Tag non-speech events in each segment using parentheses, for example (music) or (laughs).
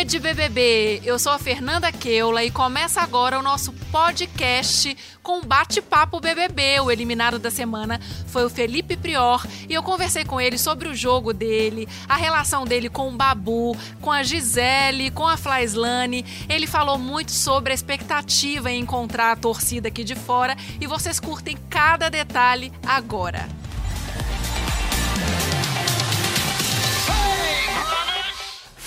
Rede BBB, eu sou a Fernanda Keula e começa agora o nosso podcast com Bate-Papo BBB. O eliminado da semana foi o Felipe Prior e eu conversei com ele sobre o jogo dele, a relação dele com o Babu, com a Gisele, com a Flaislane. Ele falou muito sobre a expectativa em encontrar a torcida aqui de fora e vocês curtem cada detalhe agora.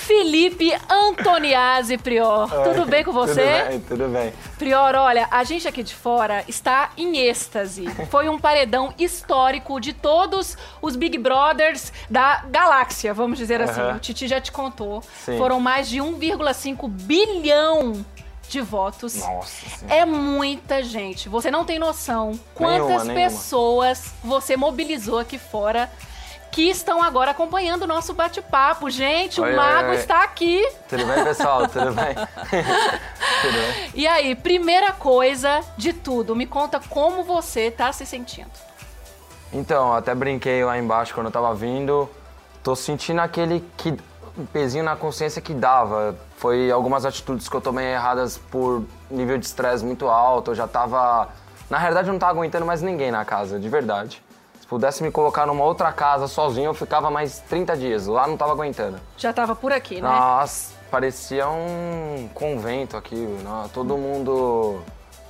Felipe Antoniazzi Prior. Oi, tudo bem com você? Tudo bem, tudo bem. Prior, olha, a gente aqui de fora está em êxtase. Foi um paredão histórico de todos os Big Brothers da galáxia, vamos dizer assim. Aham. O Titi já te contou. Sim. Foram mais de 1,5 bilhão de votos. Nossa senhora. É muita gente. Você não tem noção quantas Nenhuma, nenhuma. pessoas você mobilizou aqui fora que estão agora acompanhando o nosso bate-papo. Gente, Oi, o oi, mago oi. está aqui. Tudo bem, pessoal? (laughs) Tudo bem? tudo bem? E aí, primeira coisa de tudo, me conta como você tá se sentindo. Então, até brinquei lá embaixo quando eu tava vindo. Tô sentindo aquele que, um pezinho na consciência que dava. Foi algumas atitudes que eu tomei erradas por nível de estresse muito alto. Eu já tava. Na realidade, eu não tava aguentando mais ninguém na casa, de verdade. Se pudesse me colocar numa outra casa sozinho, eu ficava mais 30 dias. Lá não tava aguentando. Já tava por aqui, né? Nossa, parecia um convento aqui. Né? Todo mundo.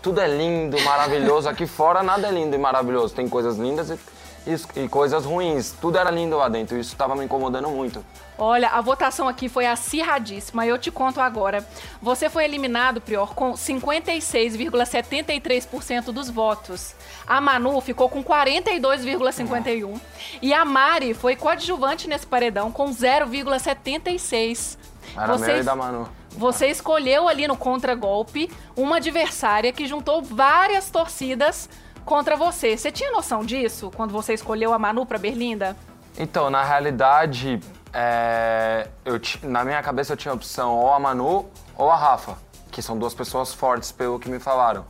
Tudo é lindo, maravilhoso. Aqui fora nada é lindo e maravilhoso. Tem coisas lindas e, e- e coisas ruins. Tudo era lindo lá dentro. Isso estava me incomodando muito. Olha, a votação aqui foi acirradíssima. Eu te conto agora. Você foi eliminado, Prior, com 56,73% dos votos. A Manu ficou com 42,51%. E a Mari foi coadjuvante nesse paredão com 0,76%. Era meu e da Manu. Você escolheu ali no contragolpe uma adversária que juntou várias torcidas contra você. Você tinha noção disso quando você escolheu a Manu pra Berlinda? Então, na realidade, é, eu na minha cabeça eu tinha a opção ou a Manu ou a Rafa, que são duas pessoas fortes, pelo que me falaram.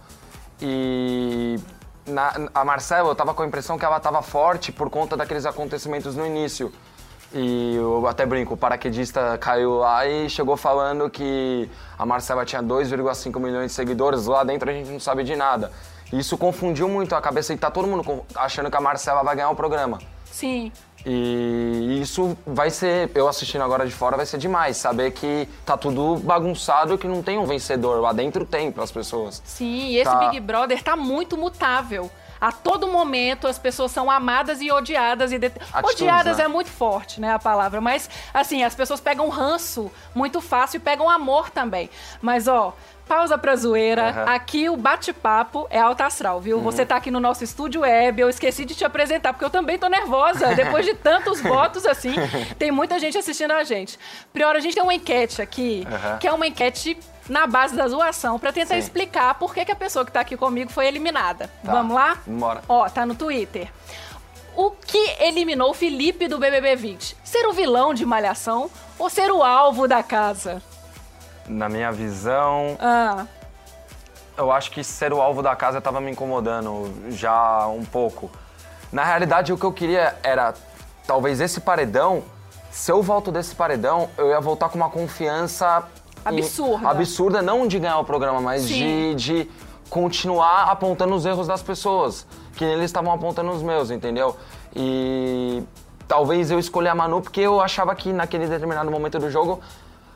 E na- a Marcela, eu tava com a impressão que ela tava forte por conta daqueles acontecimentos no início. E eu até brinco, o paraquedista caiu lá e chegou falando que a Marcela tinha 2,5 milhões de seguidores, lá dentro a gente não sabe de nada. E isso confundiu muito a cabeça e tá todo mundo achando que a Marcela vai ganhar o programa. Sim. E isso vai ser, eu assistindo agora de fora, vai ser demais. Saber que tá tudo bagunçado e que não tem um vencedor. Lá dentro tem pras pessoas. Sim, e esse Tá. Big Brother tá muito mutável. A todo momento as pessoas são amadas e odiadas. E Atitudes, odiadas né? é muito forte, né, a palavra. Mas, assim, as pessoas pegam ranço muito fácil e pegam amor também. Mas, ó, pausa pra zoeira. Uhum. Aqui o bate-papo é alta astral, viu? Você tá aqui no nosso estúdio web. Eu esqueci de te apresentar, porque eu também tô nervosa. (laughs) Depois de tantos votos, assim, tem muita gente assistindo a gente. Prior, a gente tem uma enquete aqui, Aham. que é uma enquete na base da zoação, pra tentar Sim. explicar por que, que a pessoa que tá aqui comigo foi eliminada. Tá. Vamos lá? Bora. Ó, tá no Twitter. O que eliminou o Felipe do BBB 20? Ser o vilão de Malhação ou ser o alvo da casa? Na minha visão, Ah, eu acho que ser o alvo da casa tava me incomodando já um pouco. Na realidade, o que eu queria era, talvez esse paredão, se eu volto desse paredão, eu ia voltar com uma confiança Absurda. absurda, não de ganhar o programa, mas de, de continuar apontando os erros das pessoas, que eles estavam apontando os meus, entendeu? E talvez eu escolhi a Manu porque eu achava que naquele determinado momento do jogo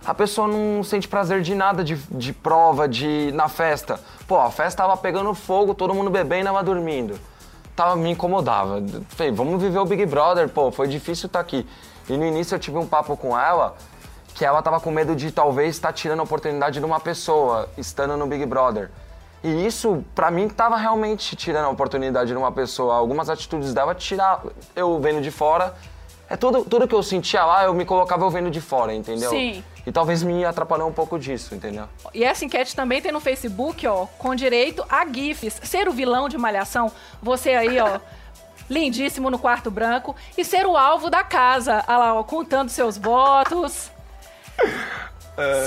a pessoa não sente prazer de nada de, de prova, de na festa. Pô, a festa tava pegando fogo, todo mundo bebendo, ela dormindo. Tava, me incomodava. Falei, vamos viver o Big Brother, pô, foi difícil estar aqui. E no início eu tive um papo com ela que ela tava com medo de talvez estar tirando a oportunidade de uma pessoa estando no Big Brother. E isso, pra mim, tava realmente tirando a oportunidade de uma pessoa. Algumas atitudes dela tirar eu vendo de fora. É tudo, tudo que eu sentia lá, eu me colocava eu vendo de fora, entendeu? Sim. E talvez me atrapalhou um pouco disso, entendeu? e essa enquete também tem no Facebook, ó, com direito a GIFs. Ser o vilão de Malhação, você aí, ó, (laughs) lindíssimo no quarto branco, e ser o alvo da casa, olha lá, ó, contando seus votos. (laughs)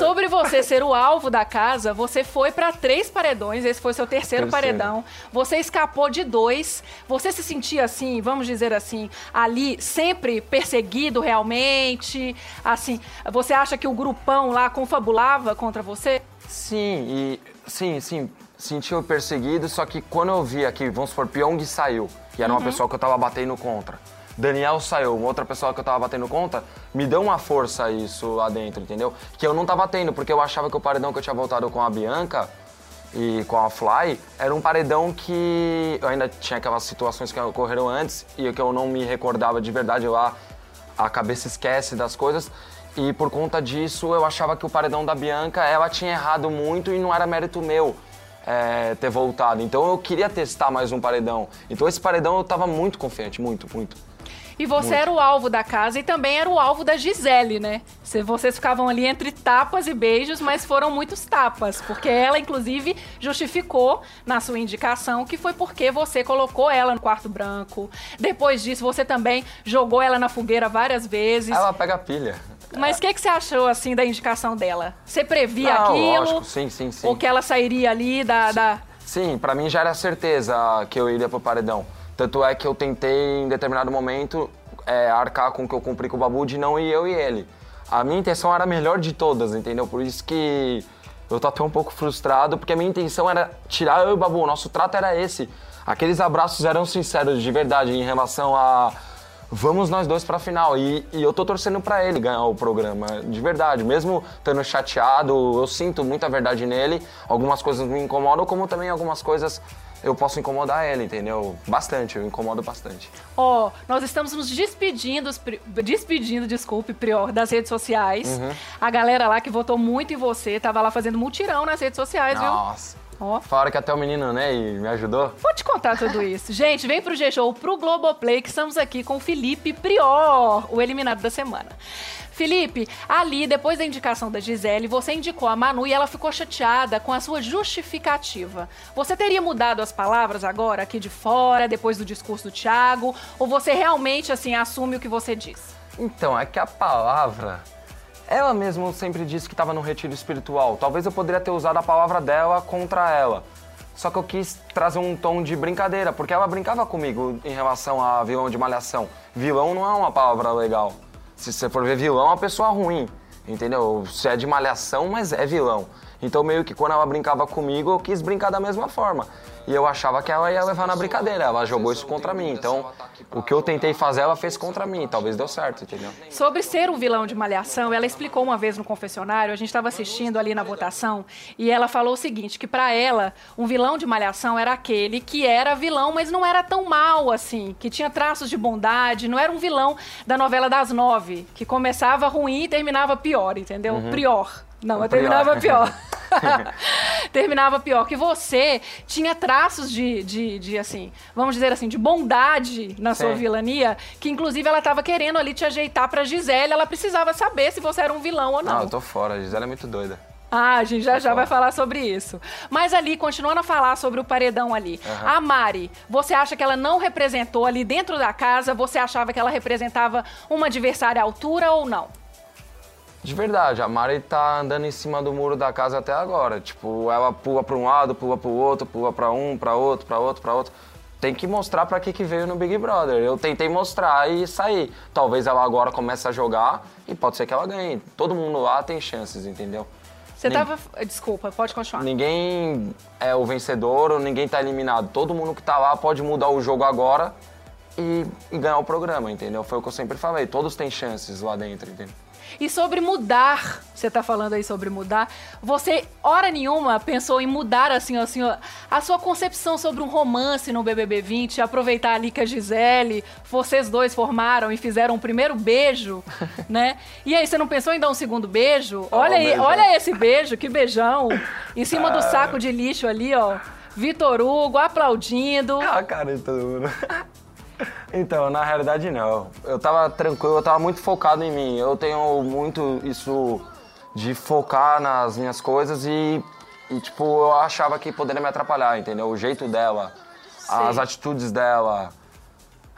Sobre você ser o alvo da casa, você foi pra três paredões, esse foi seu terceiro, Terceiro. paredão. Você escapou de dois. Você se sentia assim, vamos dizer assim, ali sempre perseguido realmente? Assim, você acha que o grupão lá confabulava contra você? Sim, e sim, sim, senti o perseguido, só que quando eu vi aqui, vamos supor, Pyong saiu, que era uma pessoa que eu tava batendo contra. Daniel saiu, uma outra pessoa que eu tava batendo contra, me deu uma força isso lá dentro, entendeu? Que eu não tava tendo, porque eu achava que o paredão que eu tinha voltado com a Bianca e com a Fly era um paredão que eu ainda tinha aquelas situações que ocorreram antes e que eu não me recordava de verdade lá a cabeça esquece das coisas. E por conta disso, eu achava que o paredão da Bianca, ela tinha errado muito e não era mérito meu é, ter voltado. Então eu queria testar mais um paredão. Então esse paredão eu tava muito confiante, muito, muito. E você era o alvo da casa e também era o alvo da Gisele, né? Vocês ficavam ali entre tapas e beijos, mas foram muitos tapas. Porque ela, inclusive, justificou na sua indicação que foi porque você colocou ela no quarto branco. Depois disso, você também jogou ela na fogueira várias vezes. Ela pega pilha. Mas o que, que você achou, assim, da indicação dela? Você previa Não, aquilo? lógico, sim, sim, sim. Ou que ela sairia ali da... da... Sim, pra mim já era certeza que eu iria pro paredão. Tanto é que eu tentei, em determinado momento, é, arcar com o que eu cumpri com o Babu de não ir eu e ele. A minha intenção era a melhor de todas, entendeu? Por isso que eu tô até um pouco frustrado, porque a minha intenção era tirar eu e o Babu. O nosso trato era esse. Aqueles abraços eram sinceros, de verdade, em relação a vamos nós dois pra final. E, e eu tô torcendo pra ele ganhar o programa, de verdade. Mesmo estando chateado, eu sinto muita verdade nele. Algumas coisas me incomodam, como também algumas coisas eu posso incomodar ele, entendeu? Bastante, eu incomodo bastante. Ó, nós estamos nos despedindo, despedindo, desculpe, Prior, das redes sociais. Uhum. A galera lá que votou muito em você, tava lá fazendo mutirão nas redes sociais, Nossa. viu? Ó. Falaram que até o menino, né, e me ajudou. Vou te contar tudo isso. Gente, vem pro G-Show, pro Globoplay, que estamos aqui com o Felipe Prior, o eliminado da semana. Felipe, ali, depois da indicação da Gisele, você indicou a Manu e ela ficou chateada com a sua justificativa. Você teria mudado as palavras agora, aqui de fora, depois do discurso do Thiago? Ou você realmente, assim, assume o que você diz? Então, é que a palavra. Ela mesma sempre disse que estava no retiro espiritual. Talvez eu poderia ter usado a palavra dela contra ela. Só que eu quis trazer um tom de brincadeira, porque ela brincava comigo em relação a vilão de malhação. Vilão não é uma palavra legal. Se você for ver vilão, é uma pessoa ruim. Entendeu? Se é de malhação, mas é vilão. Então, meio que quando ela brincava comigo, eu quis brincar da mesma forma. E eu achava que ela ia levar na brincadeira. Ela jogou isso contra mim. Então, o que eu tentei fazer, ela fez contra mim. Talvez deu certo, entendeu? Sobre ser um vilão de malhação, ela explicou uma vez no confessionário, a gente estava assistindo ali na votação, e ela falou o seguinte, que pra ela, um vilão de malhação era aquele que era vilão, mas não era tão mal assim, que tinha traços de bondade, não era um vilão da novela das nove, que começava ruim e terminava pior, entendeu? Prior. Não, mas terminava pior. (laughs) (laughs) terminava pior. Que você tinha traços de, de, de, assim, vamos dizer assim, de bondade na sua Sim. vilania, que inclusive ela tava querendo ali te ajeitar pra Gisele, ela precisava saber se você era um vilão ou não. Não, eu tô fora. A Gisele é muito doida. Ah, a gente já já falar. vai falar sobre isso. Mas ali, continuando a falar sobre o paredão ali. A Mari, você acha que ela não representou ali dentro da casa? Você achava que ela representava uma adversária à altura ou não? De verdade, a Mari tá andando em cima do muro da casa até agora. Tipo, ela pula pra um lado, pula pro outro, pula pra um, pra outro, pra outro, pra outro. Tem que mostrar pra que que veio no Big Brother. Eu tentei mostrar e sair. Talvez ela agora comece a jogar e pode ser que ela ganhe. Todo mundo lá tem chances, entendeu? Você tava. Desculpa, pode continuar. Ninguém é o vencedor ou ninguém tá eliminado. Todo mundo que tá lá pode mudar o jogo agora e, e ganhar o programa, entendeu? Foi o que eu sempre falei. Todos têm chances lá dentro, entendeu? E sobre mudar, você tá falando aí sobre mudar, você, hora nenhuma, pensou em mudar, assim, assim, a sua concepção sobre um romance no BBB 20, aproveitar ali que a Gisele, vocês dois formaram e fizeram um primeiro beijo, (laughs) né? E aí, você não pensou em dar um segundo beijo? Olha um aí, beijão. olha esse beijo, que beijão, em cima do saco de lixo ali, ó. Vitor Hugo aplaudindo. Ah, cara, todo mundo. Então, na realidade não. Eu tava tranquilo, eu tava muito focado em mim. Eu tenho muito isso de focar nas minhas coisas e, e, tipo, eu achava que poderia me atrapalhar, entendeu? O jeito dela, as atitudes dela.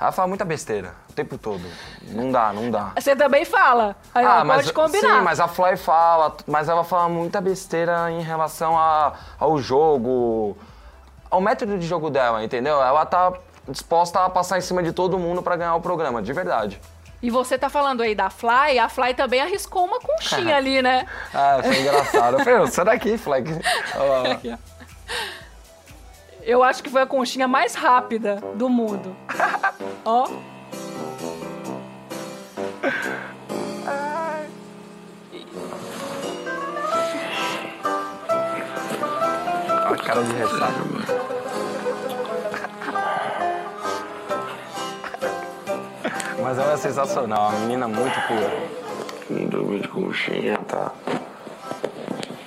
Ela fala muita besteira. o tempo todo. Não dá, não dá. Você também fala. Aí ela pode combinar. Sim, mas a Fly fala, mas ela fala muita besteira em relação a, ao jogo, ao método de jogo dela, entendeu? Ela tá disposta a passar em cima de todo mundo pra ganhar o programa, de verdade. E você tá falando aí da Fly, a Fly também arriscou uma conchinha (laughs) ali, né? Ah, foi engraçado. Eu falei, "Ô, sai daqui, Fly. Olha lá. Eu acho que foi a conchinha mais rápida do mundo. (laughs) Ó. A cara de ressaca. Mas ela é sensacional, uma menina muito pura. Não dormiu de conchinha, tá?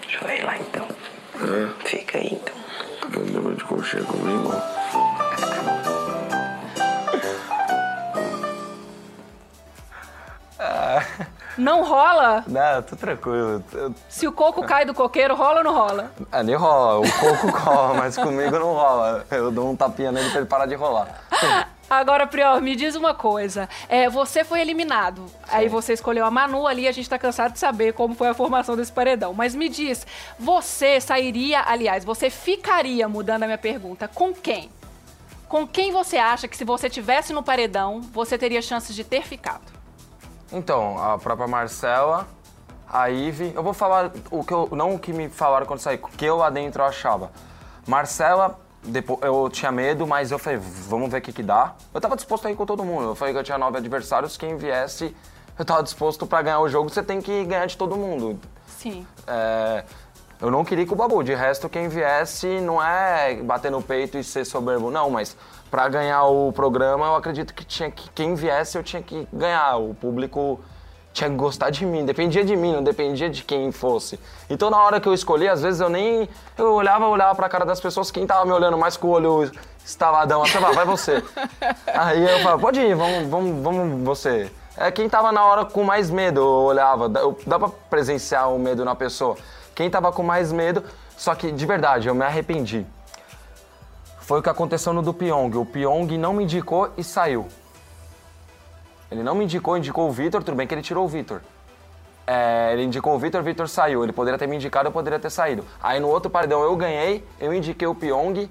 Deixa eu ir lá então. É, Fica aí então. não dormiu de conchinha comigo? Não rola? Não, tô tranquilo. Se o coco cai do coqueiro, rola ou não rola? Ali rola, o coco (laughs) rola, mas comigo não rola. Eu dou um tapinha nele pra ele parar de rolar. Agora, Prior, me diz uma coisa. É, você foi eliminado. Aí você escolheu a Manu ali, a gente tá cansado de saber como foi a formação desse paredão. Mas me diz, você sairia, aliás, você ficaria, mudando a minha pergunta, com quem? Com quem você acha que se você tivesse no paredão, você teria chances de ter ficado? Então, a própria Marcela, a Ive, eu vou falar o que eu, não o que me falaram quando saí, o que eu lá dentro achava. Marcela, depois, eu tinha medo, mas eu falei, vamos ver o que que dá. Eu tava disposto a ir com todo mundo, eu falei que eu tinha nove adversários, quem viesse, eu tava disposto pra ganhar o jogo, você tem que ganhar de todo mundo. Sim. É, eu não queria ir com o Babu. De resto, quem viesse não é bater no peito e ser soberbo, não, mas pra ganhar o programa, eu acredito que tinha que quem viesse eu tinha que ganhar. O público tinha que gostar de mim, dependia de mim, não dependia de quem fosse. Então na hora que eu escolhi, às vezes eu nem eu olhava, olhava pra cara das pessoas, quem tava me olhando mais com o olho estaladão, assim, "Ah, vai você. (laughs) Aí eu falava, pode ir, vamos, vamos, vamos você. É quem tava na hora com mais medo, eu olhava, dá- eu, dá pra presenciar o medo na pessoa. Quem tava com mais medo, só que de verdade, eu me arrependi. Foi o que aconteceu no do Pyong. O Pyong não me indicou e saiu. Ele não me indicou, indicou o Vitor, tudo bem que ele tirou o Vitor. É, ele indicou o Vitor, o Vitor saiu. Ele poderia ter me indicado, eu poderia ter saído. Aí no outro paredão eu ganhei, eu indiquei o Pyong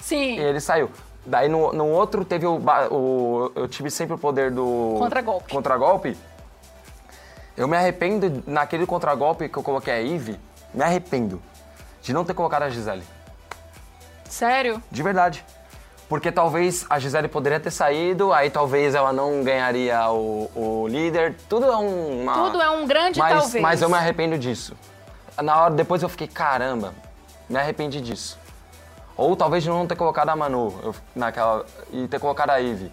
Sim. e ele saiu. Daí no, no outro teve o, o- Eu tive sempre o poder do. Contragolpe. Contragolpe. Eu me arrependo naquele contragolpe que eu coloquei a Eve, me arrependo de não ter colocado a Gisele. Sério? De verdade. Porque talvez a Gisele poderia ter saído, aí talvez ela não ganharia o, o líder. Tudo é um- uma. Tudo é um grande mas, talvez. Mas eu me arrependo disso. Na hora, depois eu fiquei, caramba, me arrependi disso. Ou talvez não ter colocado a Manu eu- naquela, e ter colocado a Eve.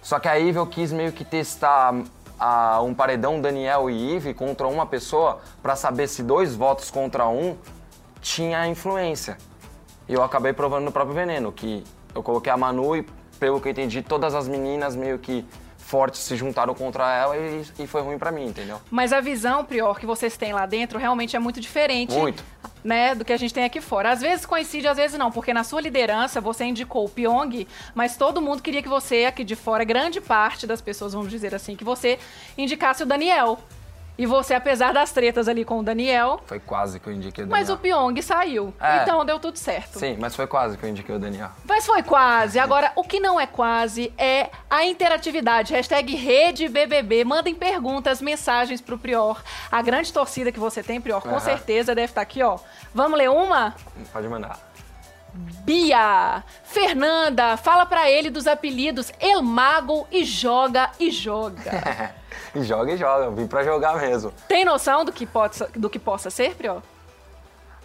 Só que a Eve eu quis meio que testar a- um paredão Daniel e Eve contra uma pessoa pra saber se dois votos contra um tinha influência. E eu acabei provando no próprio veneno, que eu coloquei a Manu e, pelo que eu entendi, todas as meninas meio que fortes se juntaram contra ela e, e foi ruim pra mim, entendeu? Mas a visão, Prior, que vocês têm lá dentro realmente é muito diferente. Muito. Né, do que a gente tem aqui fora. Às vezes coincide, às vezes não, porque na sua liderança você indicou o Pyong, mas todo mundo queria que você, aqui de fora, grande parte das pessoas, vamos dizer assim, que você indicasse o Daniel. E você, apesar das tretas ali com o Daniel, Foi quase que eu indiquei o mas o Daniel. Pyong saiu. É. Então deu tudo certo. Sim, mas foi quase que eu indiquei o Daniel. Mas foi quase. Agora, o que não é quase é a interatividade. Hashtag Rede BBB. Mandem perguntas, mensagens pro Prior. A grande torcida que você tem, Prior, com Aham. certeza deve estar aqui, ó. Vamos ler uma? Pode mandar. Bia! Fernanda, fala pra ele dos apelidos El Mago e joga e joga. (laughs) e joga e joga, vim pra jogar mesmo. Tem noção do que, possa, do que possa ser, Prior?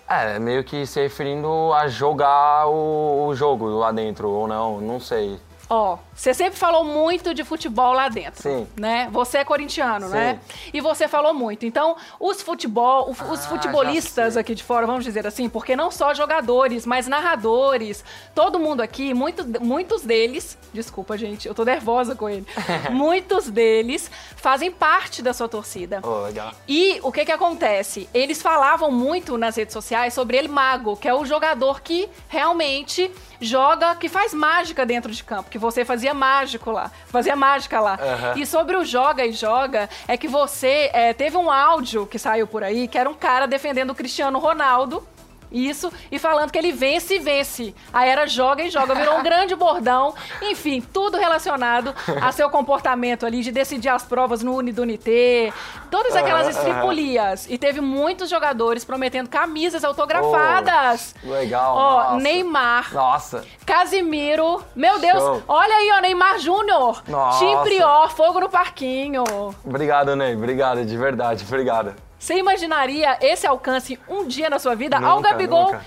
É, meio que se referindo a jogar o, o jogo lá dentro, ou não, não sei. Ó, você sempre falou muito de futebol lá dentro. Sim. Né? Você é corintiano, Sim. né? E você falou muito. Então, os futebol, os Ah, futebolistas aqui de fora, vamos dizer assim, porque não só jogadores, mas narradores, todo mundo aqui, muito, muitos deles, desculpa, gente, eu tô nervosa com ele. (laughs) muitos deles fazem parte da sua torcida. Oh, legal. E o que que acontece? Eles falavam muito nas redes sociais sobre ele mago, que é o jogador que realmente joga, que faz mágica dentro de campo, que você fazia fazia mágico lá, fazia mágica lá. Aham. E sobre o joga e joga, é que você é, teve um áudio que saiu por aí, que era um cara defendendo o Cristiano Ronaldo. Isso, e falando que ele vence e vence. Aí era joga e joga, virou um (laughs) grande bordão. Enfim, tudo relacionado a seu comportamento ali de decidir as provas no Unidunité, todas aquelas aham. estripulias. E teve muitos jogadores prometendo camisas autografadas. Oh, legal, Ó, nossa. Neymar, Nossa, Casimiro. Meu Deus, Show. olha aí, ó, Neymar Júnior. Nossa. Tim Prior, fogo no parquinho. obrigado, Ney. Obrigado, de verdade, obrigado. Você imaginaria esse alcance um dia na sua vida? Ao Nunca, Gabigol. nunca.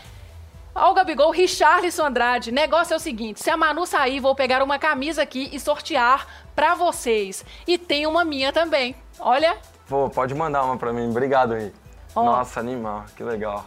Ao Gabigol, Richarlison Andrade. Negócio é o seguinte: se a Manu sair, vou pegar uma camisa aqui e sortear pra vocês. E tem uma minha também. Olha, Pô, pode mandar uma pra mim. Obrigado, Ney. Ó. Nossa, animal, que legal.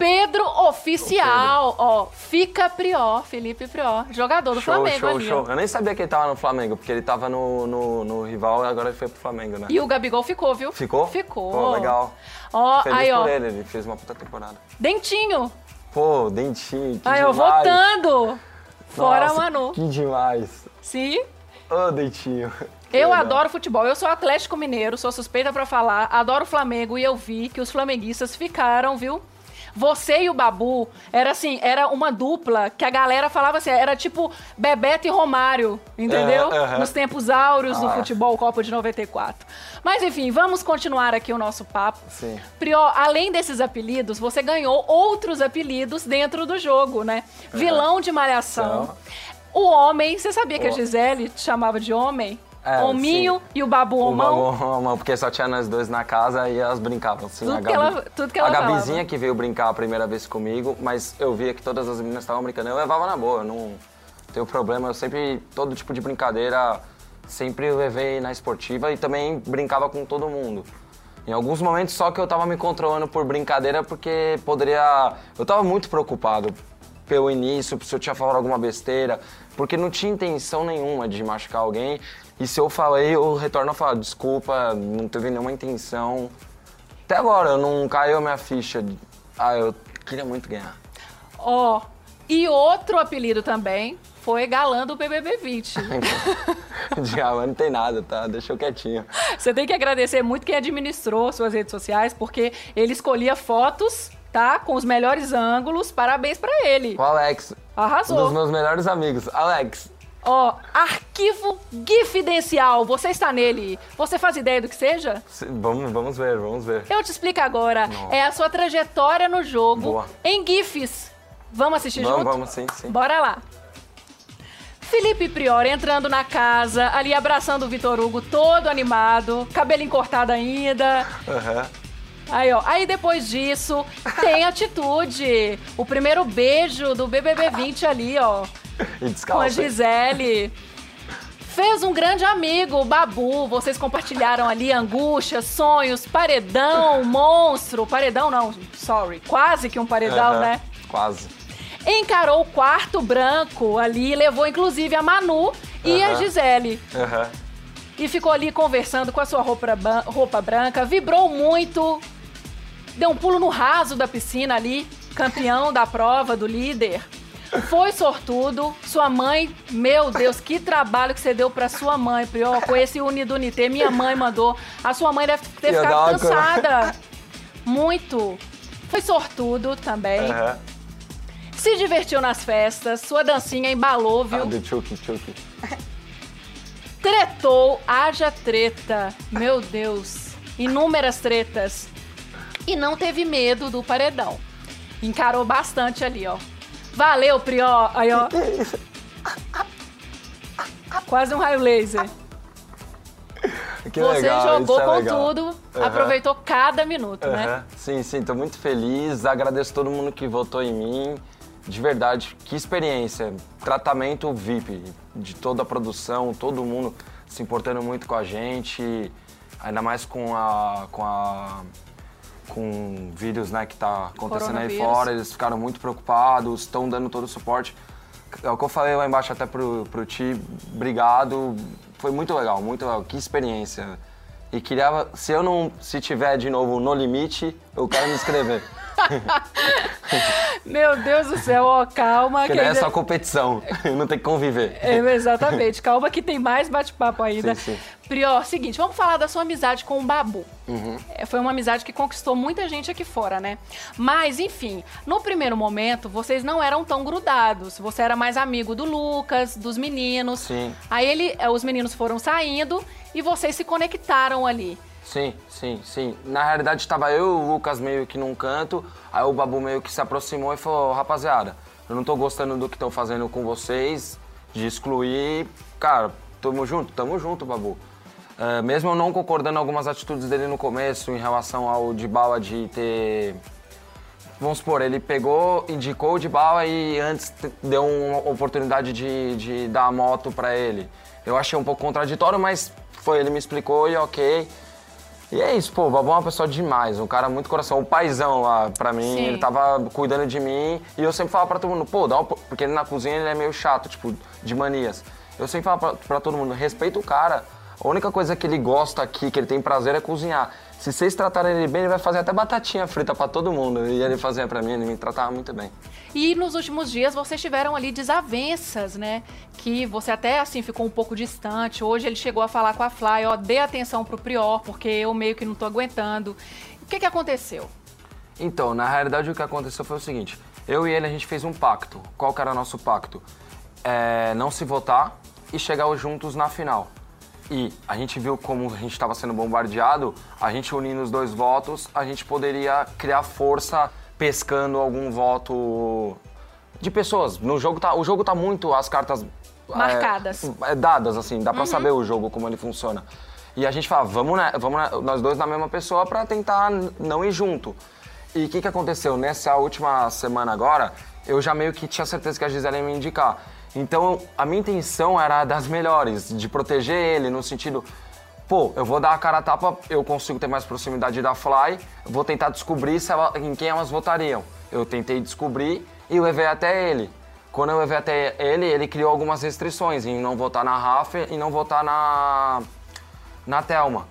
Pedro Oficial. Ó, fica Prior, Felipe Prior, jogador do Show, Flamengo show, ali. show. ó. Eu nem sabia que ele tava no Flamengo, porque ele tava no, no, no rival e agora ele foi pro Flamengo, né? E o Gabigol ficou, viu? Ficou? Ficou. Pô, legal. Ó, Feliz aí, ó. por ele, ele fez uma puta temporada. Dentinho. Pô, dentinho, que Aí, ó, demais. votando. Fora Nossa, Manu. Que demais. Sim. Ô, dentinho. Que Eu adoro futebol. Eu sou Atlético Mineiro, sou suspeita pra falar. Adoro o Flamengo e eu vi que os flamenguistas ficaram, viu? Você e o Babu era assim, era uma dupla que a galera falava assim, era tipo Bebeto e Romário, entendeu? Aham, aham. Nos tempos áureos do Ah. futebol Copa de 94. Mas enfim, vamos continuar aqui o nosso papo. Sim. Prior, além desses apelidos, você ganhou outros apelidos dentro do jogo, né? Vilão de malhação. Então. O homem, você sabia que a Gisele te chamava de homem? É, Hominho sim. e o Babu O Homão? Babu Homão, porque só tinha nós dois na casa e elas brincavam. Assim, Tudo a que ela- tudo que ela A Gabizinha falava. que veio brincar a primeira vez comigo, mas eu via que todas as meninas estavam brincando. Eu levava na boa, eu não tenho problema. Eu sempre, todo tipo de brincadeira, sempre eu levei na esportiva e também brincava com todo mundo. Em alguns momentos só que eu tava me controlando por brincadeira porque poderia... Eu tava muito preocupado pelo início, se eu tinha falado alguma besteira, porque não tinha intenção nenhuma de machucar alguém. E se eu falei, eu retorno a falar, desculpa, não teve nenhuma intenção. Até agora, não caiu a minha ficha. de- Ah, eu queria muito ganhar. Ó, e outro apelido também foi galã do BBB 20. Diabo, não tem nada, tá? Deixa eu quietinho. Você tem que agradecer muito quem administrou suas redes sociais, porque ele escolhia fotos, tá? Com os melhores ângulos. Parabéns pra ele. O Alex, um Arrasou. dos meus melhores amigos. Alex, Ó, arquivo Gifidencial. Você está nele. Você faz ideia do que seja? se- vamos, vamos ver, vamos ver. Eu te explico agora. Nossa. É a sua trajetória no jogo Boa. em GIFs. Vamos assistir Vamos, junto? vamos, sim, sim. Bora lá. Felipe Prior entrando na casa, ali abraçando o Vitor Hugo, todo animado, cabelinho cortado ainda. Aham. Aí, ó. Aí depois disso, tem atitude. O primeiro beijo do BBB 20 ali, ó. Com a. Gisele. Fez um grande amigo, o Babu. Vocês compartilharam ali angústia, sonhos, paredão, monstro. Paredão não, sorry. Quase que um paredão, Aham, né? Quase. Encarou o quarto branco ali, levou inclusive a Manu e a Aham. Gisele. Aham. E ficou ali conversando com a sua roupa, roupa branca, vibrou muito, deu um pulo no raso da piscina ali, campeão da prova, do líder. Foi sortudo, sua mãe, meu Deus, que trabalho que você deu pra sua mãe, Prior, com esse Unidunité, minha mãe mandou. A sua mãe deve ter ficado cansada. Muito. Foi sortudo também. Aham. Se divertiu nas festas, sua dancinha embalou, viu? Ah, do Chucky, Chucky. Tretou, haja treta. Meu Deus. Inúmeras tretas. E não teve medo do paredão. Encarou bastante ali, ó. Valeu, Prió. Aí, ó. Quase um raio laser. Que Você legal, jogou é com legal. tudo, Aham. aproveitou cada minuto, né? Aham. Sim, sim, tô muito feliz. Agradeço todo mundo que votou em mim. De verdade, que experiência. Tratamento VIP de toda a produção, todo mundo se importando muito com a gente. Ainda mais com a. com a. com vírus né, que tá acontecendo aí fora. Eles ficaram muito preocupados, estão dando todo o suporte. É o que eu falei lá embaixo até pro, pro Ti, obrigado. Foi muito legal, muito legal. Que experiência. E queria, se eu não, se tiver de novo no limite, eu quero me inscrever. (laughs) (laughs) Meu Deus do céu, ó, calma. Porque que daí é ainda- só competição. (laughs) Não tem que conviver. É, exatamente. Calma que tem mais bate-papo ainda. Sim, sim. Prior, seguinte, vamos falar da sua amizade com o Babu. Uhum. É, foi uma amizade que conquistou muita gente aqui fora, né? Mas, enfim, no primeiro momento, vocês não eram tão grudados. Você era mais amigo do Lucas, dos meninos. Sim. Aí ele, eh, os meninos foram saindo e vocês se conectaram ali. Sim, sim, sim. Na realidade, estava eu e o Lucas meio que num canto, aí o Babu meio que se aproximou e falou, rapaziada, eu não tô gostando do que estão fazendo com vocês, de excluir. Cara, tamo junto, tamo junto, Babu. É, mesmo eu não concordando algumas atitudes dele no começo em relação ao Dibala de ter. Vamos supor, ele pegou, indicou o Dibala e antes te- deu uma oportunidade de, de dar a moto pra ele. Eu achei um pouco contraditório, mas foi, ele me explicou e ok. E é isso, pô, o Babu é uma pessoa demais, um cara muito coração. O paizão lá, pra mim, Sim. ele tava cuidando de mim. E eu sempre falava pra todo mundo, pô, dá po- porque ele na cozinha ele é meio chato, tipo, de manias. Eu sempre falava pra, pra todo mundo, respeita o cara. A única coisa que ele gosta aqui, que ele tem prazer, é cozinhar. Se vocês tratarem ele bem, ele vai fazer até batatinha frita pra todo mundo. E ele fazia pra mim, ele me tratava muito bem. E nos últimos dias vocês tiveram ali desavenças, né? Que você até assim ficou um pouco distante. Hoje ele chegou a falar com a Fly, ó, dê atenção pro Prior, porque eu meio que não tô aguentando. O que que aconteceu? Então, na realidade o que aconteceu foi o seguinte: eu e ele a gente fez um pacto. Qual que era o nosso pacto? É, não se votar e chegar juntos na final. E a gente viu como a gente estava sendo bombardeado, a gente unindo os dois votos, a gente poderia criar força pescando algum voto de pessoas. No jogo tá, o jogo tá muito as cartas é, Marcadas. é, dadas assim, dá pra saber o jogo como ele funciona. E a gente fala, vamos, né, vamos nós dois na mesma pessoa pra tentar não ir junto. E o que, que aconteceu? Nessa última semana agora, eu já meio que tinha certeza que a Gisele ia me indicar. Então, a minha intenção era das melhores, de proteger ele, no sentido, pô, eu vou dar a cara a tapa, eu consigo ter mais proximidade da Fly, vou tentar descobrir se ela- em quem elas votariam. Eu tentei descobrir e levei até ele. Quando eu levei até ele, ele criou algumas restrições em não votar na Rafa e não votar na, na Thelma.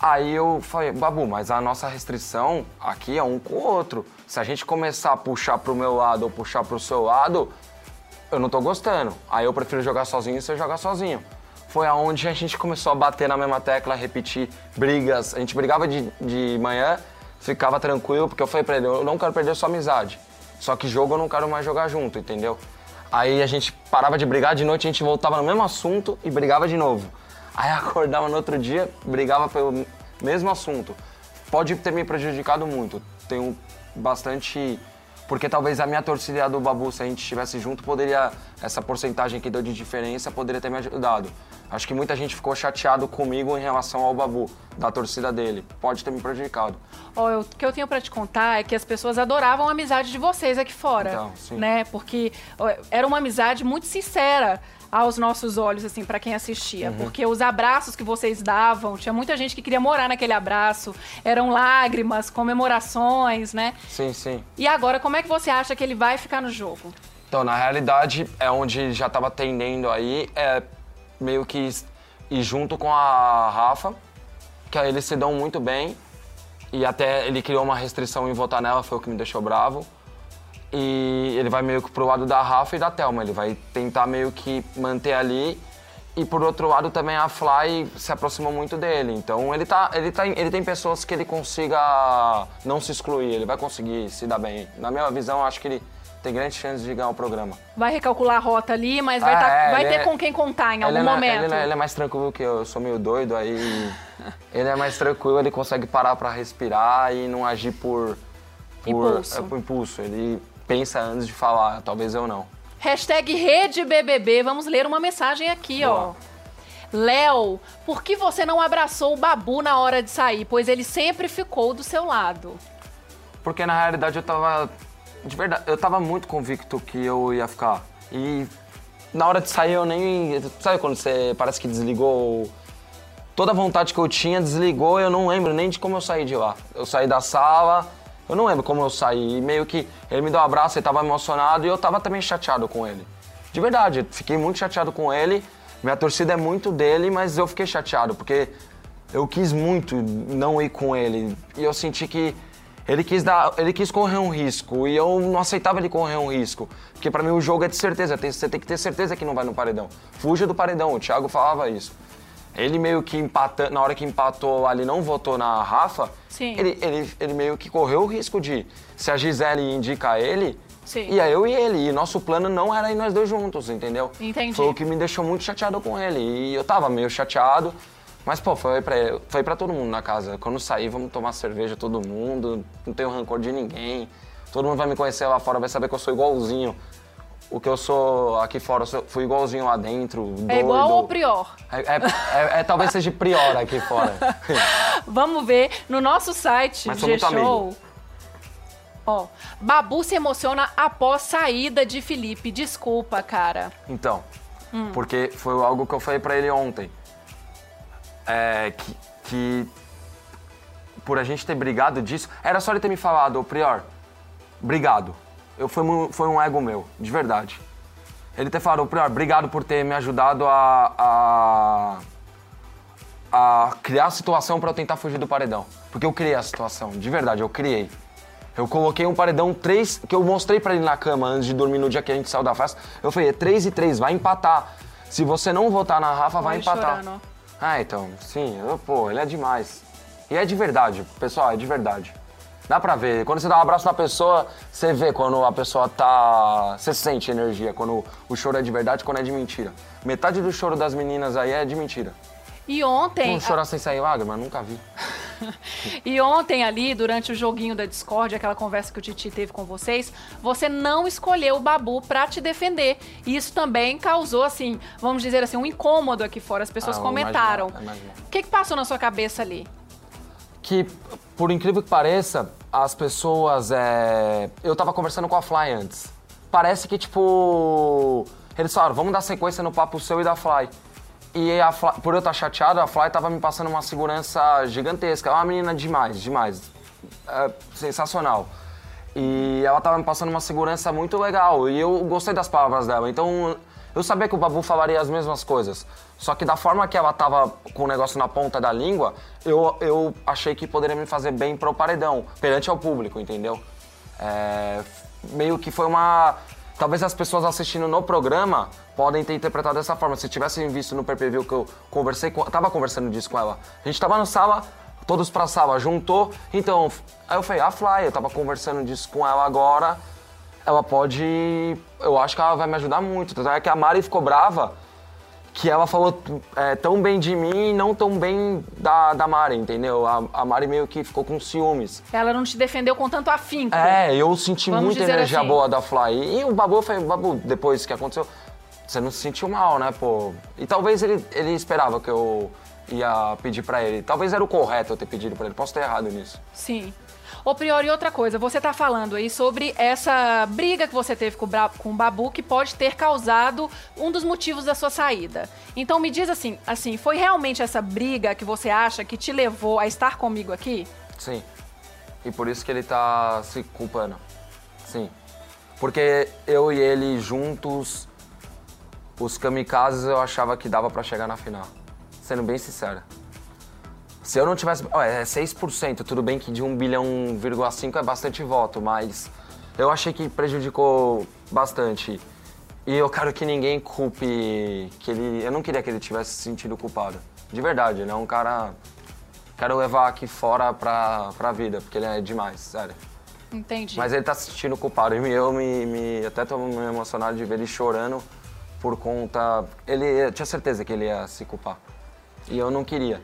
Aí eu falei, Babu, mas a nossa restrição aqui é um com o outro. Se a gente começar a puxar pro meu lado ou puxar pro seu lado, eu não tô gostando. Aí eu prefiro jogar sozinho e você jogar sozinho. Foi aonde a gente começou a bater na mesma tecla, repetir brigas. A gente brigava de, de manhã, ficava tranquilo, porque eu falei pra ele, eu não quero perder sua amizade. Só que jogo eu não quero mais jogar junto, entendeu? Aí a gente parava de brigar, de noite a gente voltava no mesmo assunto e brigava de novo. Aí (laughs) acordava no outro dia, brigava pelo mesmo assunto. Pode ter me prejudicado muito. Tenho bastante. Porque talvez a minha torcida e a do Babu, se a gente estivesse junto, poderia. Essa porcentagem que deu de diferença poderia ter me ajudado. Acho que muita gente ficou chateado comigo em relação ao Babu, da torcida dele. Pode ter me prejudicado. Eu- o que eu tenho pra te contar é que as pessoas adoravam a amizade de vocês aqui fora, Então, sim. né? Porque era uma amizade muito sincera aos nossos olhos, assim, pra quem assistia. Uhum. Porque os abraços que vocês davam, tinha muita gente que queria morar naquele abraço. Eram lágrimas, comemorações, né? Sim, sim. E agora, como é que você acha que ele vai ficar no jogo? Então, na realidade, é onde já estava tendendo aí, é meio que ir junto com a Rafa, que aí eles se dão muito bem. E até ele criou uma restrição em votar nela, foi o que me deixou bravo. E ele vai meio que pro lado da Rafa e da Thelma. Ele vai tentar meio que manter ali. E por outro lado também a Fly se aproximou muito dele. Então ele tá, ele tá, ele tem pessoas que ele consiga não se excluir, ele vai conseguir se dar bem. Na minha visão, acho que ele tem grandes chances de ganhar o programa. Vai recalcular a rota ali, mas vai, Ah, tá- é, vai ter é- com quem contar em algum ele, é, momento. Ele, é- ele é mais tranquilo que eu, eu sou meio doido, aí (laughs) ele é mais tranquilo, ele consegue parar pra respirar e não agir por, por Impulso. é, por impulso. Ele pensa antes de falar, talvez eu não. Hashtag Rede BBB. Vamos ler uma mensagem aqui, ó. Boa. Léo, por que você não abraçou o Babu na hora de sair? Pois ele sempre ficou do seu lado. Porque na realidade eu tava. De verdade, eu tava muito convicto que eu ia ficar. E na hora de sair eu nem. Sabe quando você parece que desligou. Toda a vontade que eu tinha desligou, eu não lembro nem de como eu saí de lá. Eu saí da sala, eu não lembro como eu saí. E meio que ele me deu um abraço, ele tava emocionado e eu tava também chateado com ele. De verdade, fiquei muito chateado com ele. Minha torcida é muito dele, mas eu fiquei chateado, porque eu quis muito não ir com ele. E eu senti que Ele quis, dar, ele quis correr um risco e eu não aceitava ele correr um risco. Porque pra mim o jogo é de certeza, você tem que ter certeza que não vai no paredão. Fuja do paredão, o Thiago falava isso. Ele meio que empatando, na hora que empatou ali, não votou na Rafa, Sim. Ele, ele, ele meio que correu o risco de, se a Gisele indica ele, Sim. ia eu e ele. E nosso plano não era ir nós dois juntos, entendeu? Entendi. Foi o que me deixou muito chateado com ele. E eu tava meio chateado, mas pô, foi pra, foi pra todo mundo na casa. Quando sair, vamos tomar cerveja todo mundo, não tenho rancor de ninguém. Todo mundo vai me conhecer lá fora, vai saber que eu sou igualzinho. O que eu sou aqui fora, eu fui igualzinho lá dentro. Doido. É igual ou prior? É, é- é- é- talvez seja prior aqui fora. (laughs) Vamos ver no nosso site G-Show. Ó, Babu se emociona após saída de Felipe. Desculpa, cara. Então, Hum. porque foi algo que eu falei pra ele ontem. É, que, que por a gente ter brigado disso, era só ele ter me falado, ô Prior, obrigado. Eu, foi, foi um ego meu, de verdade. Ele ô Prior, obrigado por ter me ajudado a, a, a criar a situação pra eu tentar fugir do paredão. Porque eu criei a situação, de verdade, eu criei. Eu coloquei um paredão 3, que eu mostrei pra ele na cama antes de dormir no dia que a gente saiu da festa. Eu falei, é 3 e 3, vai empatar. Se você não votar na Rafa, vai Olha, empatar. chorando. Ah, então, sim, eu- pô, ele é demais. E é de verdade, pessoal, é de verdade. Dá pra ver. Quando você dá um abraço na pessoa, você vê quando a pessoa tá. Você sente energia, quando o choro é de verdade, quando é de mentira. Metade do choro das meninas aí é de mentira. E ontem, Um chorar sem sair lágrima, nunca vi. (laughs) e ontem ali, durante o joguinho da Discord, aquela conversa que o Titi teve com vocês, você não escolheu o Babu pra te defender. E isso também causou, assim, vamos dizer assim, um incômodo aqui fora. As pessoas Ah, comentaram. O que, que passou na sua cabeça ali? Que, por incrível que pareça, as pessoas. É... Eu tava conversando com a Fly antes. Parece que, tipo. Eles falaram, vamos dar sequência no papo seu e da Fly. E a Fly- por eu estar chateado, a Fly tava me passando uma segurança gigantesca. É uma menina demais, demais. É, sensacional. E ela tava me passando uma segurança muito legal. E eu gostei das palavras dela. Então, eu sabia que o Babu falaria as mesmas coisas. Só que da forma que ela tava com o negócio na ponta da língua, eu, eu achei que poderia me fazer bem pro paredão, perante ao público, entendeu? É, meio que foi uma. Talvez as pessoas assistindo no programa podem ter interpretado dessa forma. Se tivessem visto no PPV que eu conversei com. Tava conversando disso com ela. A gente tava na sala, todos pra sala, juntou. Então, aí eu falei, a Fly, eu tava conversando disso com ela agora. Ela pode. Eu acho que ela vai me ajudar muito. Tanto é que a Mari ficou brava que ela falou é, tão bem de mim e não tão bem da, da Mari, entendeu? A, a Mari meio que ficou com ciúmes. Ela não te defendeu com tanto afinco. É, eu senti Vamos muita energia assim. boa da Fly. E o Babu foi, Babu, depois que aconteceu, você não se sentiu mal, né, pô? E talvez ele, ele esperava que eu ia pedir pra ele. Talvez era o correto eu ter pedido pra ele. Posso ter errado nisso. Sim. Ô, Priori, outra coisa, você tá falando aí sobre essa briga que você teve com com o Babu que pode ter causado um dos motivos da sua saída. Então me diz assim, assim, foi realmente essa briga que você acha que te levou a estar comigo aqui? Sim. E por isso que ele tá se culpando. Sim. Porque eu e ele juntos, os kamikazes eu achava que dava pra chegar na final. Sendo bem sincero. Se eu não tivesse. ó, é 6%, tudo bem que de 1 bilhão,5 é bastante voto, mas eu achei que prejudicou bastante. E eu quero que ninguém culpe que ele. Eu não queria que ele tivesse se sentido culpado. De verdade, ele é um cara. Quero levar aqui fora pra, pra vida, porque ele é demais, sério. Entendi. Mas ele tá se sentindo culpado. E eu me, me- até tô me emocionado de ver ele chorando por conta. Ele eu tinha certeza que ele ia se culpar. E eu não queria.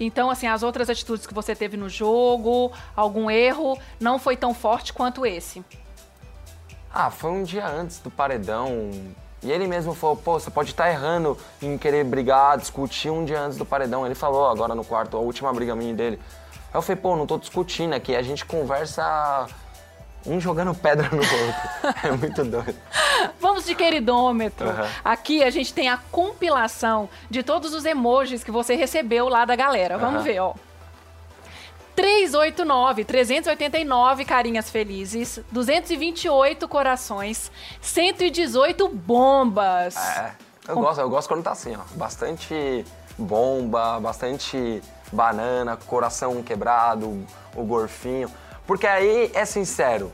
Então, assim, as outras atitudes que você teve no jogo, algum erro, não foi tão forte quanto esse. Ah, foi um dia antes do paredão. E ele mesmo falou, pô, você pode estar errando em querer brigar, discutir um dia antes do paredão. Ele falou agora no quarto, a última briga minha dele. Eu falei, pô, não tô discutindo aqui, a gente conversa um jogando pedra no outro. (laughs) é muito doido. Vamos de queridômetro. Aham. Aqui a gente tem a compilação de todos os emojis que você recebeu lá da galera. Vamos Aham. ver, ó. 389, 389 carinhas felizes, 228 corações, 118 bombas. É, eu gosto, eu gosto quando tá assim, ó. Bastante bomba, bastante banana, coração quebrado, o gorfinho. Porque aí é sincero.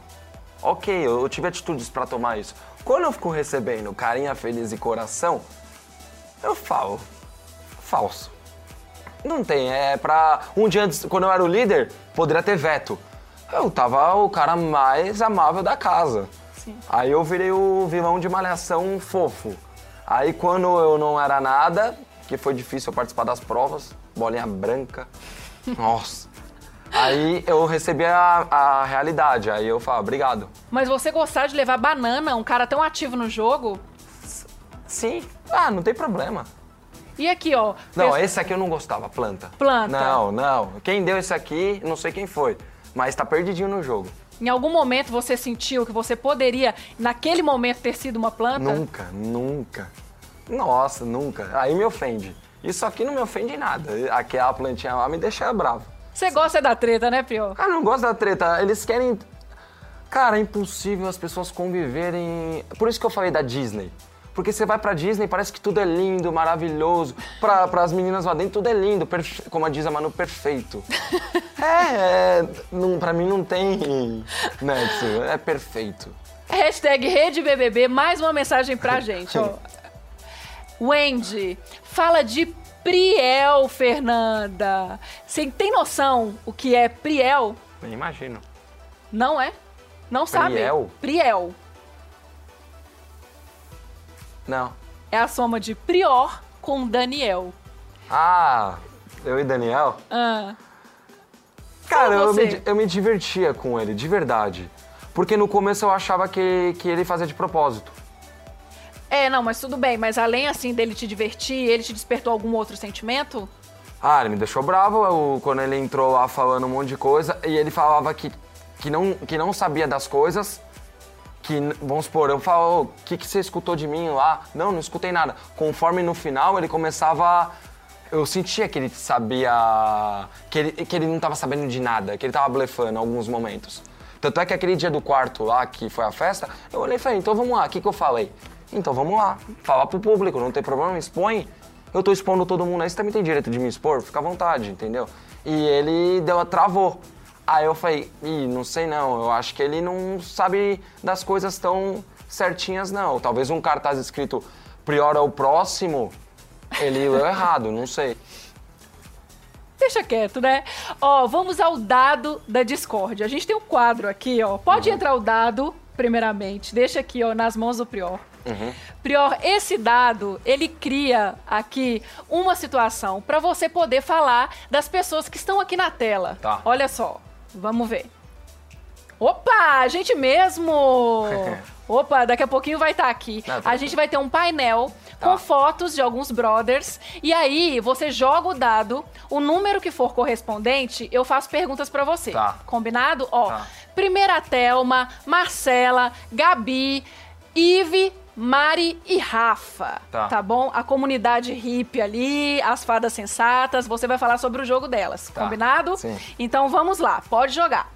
Ok, eu, tive atitudes pra tomar isso. Quando eu fico recebendo carinha feliz e coração, eu falo. Falso. Não tem, é pra. Um dia antes, quando eu era o líder, poderia ter veto. Eu tava o cara mais amável da casa. Sim. Aí eu virei o vilão de malhação fofo. Aí quando eu não era nada, que foi difícil eu participar das provas, bolinha branca. (laughs) Nossa. Aí eu recebi a, a realidade. Aí eu falo, obrigado. Mas você gostar de levar banana, um cara tão ativo no jogo. Sim. Ah, não tem problema. E aqui, ó. Não, fez- esse aqui eu não gostava, planta. Planta. Não, não. Quem deu esse aqui, não sei quem foi. Mas tá perdidinho no jogo. Em algum momento você sentiu que você poderia, naquele momento, ter sido uma planta? Nunca, nunca. Nossa, nunca. Aí me ofende. Isso aqui não me ofende em nada. Aquela plantinha lá me deixa bravo. Você gosta da treta, né, Prior? Cara, eu não gosto da treta. Eles querem. Cara, é impossível as pessoas conviverem. Por isso que eu falei da Disney. Porque você vai pra Disney, parece que tudo é lindo, maravilhoso. Pra, pras meninas lá dentro, tudo é lindo, perfe... como diz a Manu, perfeito. (laughs) é, é não, pra mim não tem. Nexo, é perfeito. Hashtag Rede BBB, mais uma mensagem pra gente, ó. (laughs) Wendy, fala de Priel, Fernanda. Você tem noção o que é Priel? Nem imagino. Não é? Não sabe? Priel? Priel. Não. É a soma de Prior com Daniel. Ah, eu e Daniel? Ah, Cara, eu me, eu me divertia com ele, de verdade. Porque no começo eu achava que, que ele fazia de propósito. É, não, mas tudo bem. Mas além, assim, dele te divertir, ele te despertou algum outro sentimento? Ah, ele me deixou bravo quando ele entrou lá falando um monte de coisa e ele falava que, que, não, que não sabia das coisas. Que, vamos supor, eu falo, o que, que você escutou de mim lá? Não, não escutei nada. Conforme no final ele começava. Eu sentia que ele sabia. Que ele, que ele não tava sabendo de nada, que ele tava blefando em alguns momentos. Tanto é que aquele dia do quarto lá, que foi a festa, eu olhei e falei, então vamos lá, o que, que eu falei? Então vamos lá, falar pro público, não tem problema, expõe. Eu tô expondo todo mundo aí, você também tem direito de me expor, fica à vontade, entendeu? E ele deu, travou. Aí eu falei, ih, não sei não, eu acho que ele não sabe das coisas tão certinhas não. Talvez um cartaz escrito Prior é o próximo, ele leu (laughs) errado, não sei. Deixa quieto, né? Ó, vamos ao dado da Discord. A gente tem um quadro aqui, ó. Pode entrar o dado, primeiramente. Deixa aqui, ó, nas mãos do Prior. Prior, esse dado, ele cria aqui uma situação para você poder falar das pessoas que estão aqui na tela. Tá. Olha só, vamos ver. Opa, a gente mesmo! (laughs) Opa, daqui a pouquinho vai estar aqui. Não, tá a gente vai ter um painel Tá. com fotos de alguns brothers. E aí, você joga o dado, o número que for correspondente, eu faço perguntas pra você. Tá. Combinado? Ó, Tá. primeira Thelma, Marcela, Gabi, Ive, Mari e Rafa. Tá. bom? A comunidade hippie ali, as fadas sensatas, você vai falar sobre o jogo delas. Tá. Combinado? Sim. Então vamos lá, pode jogar.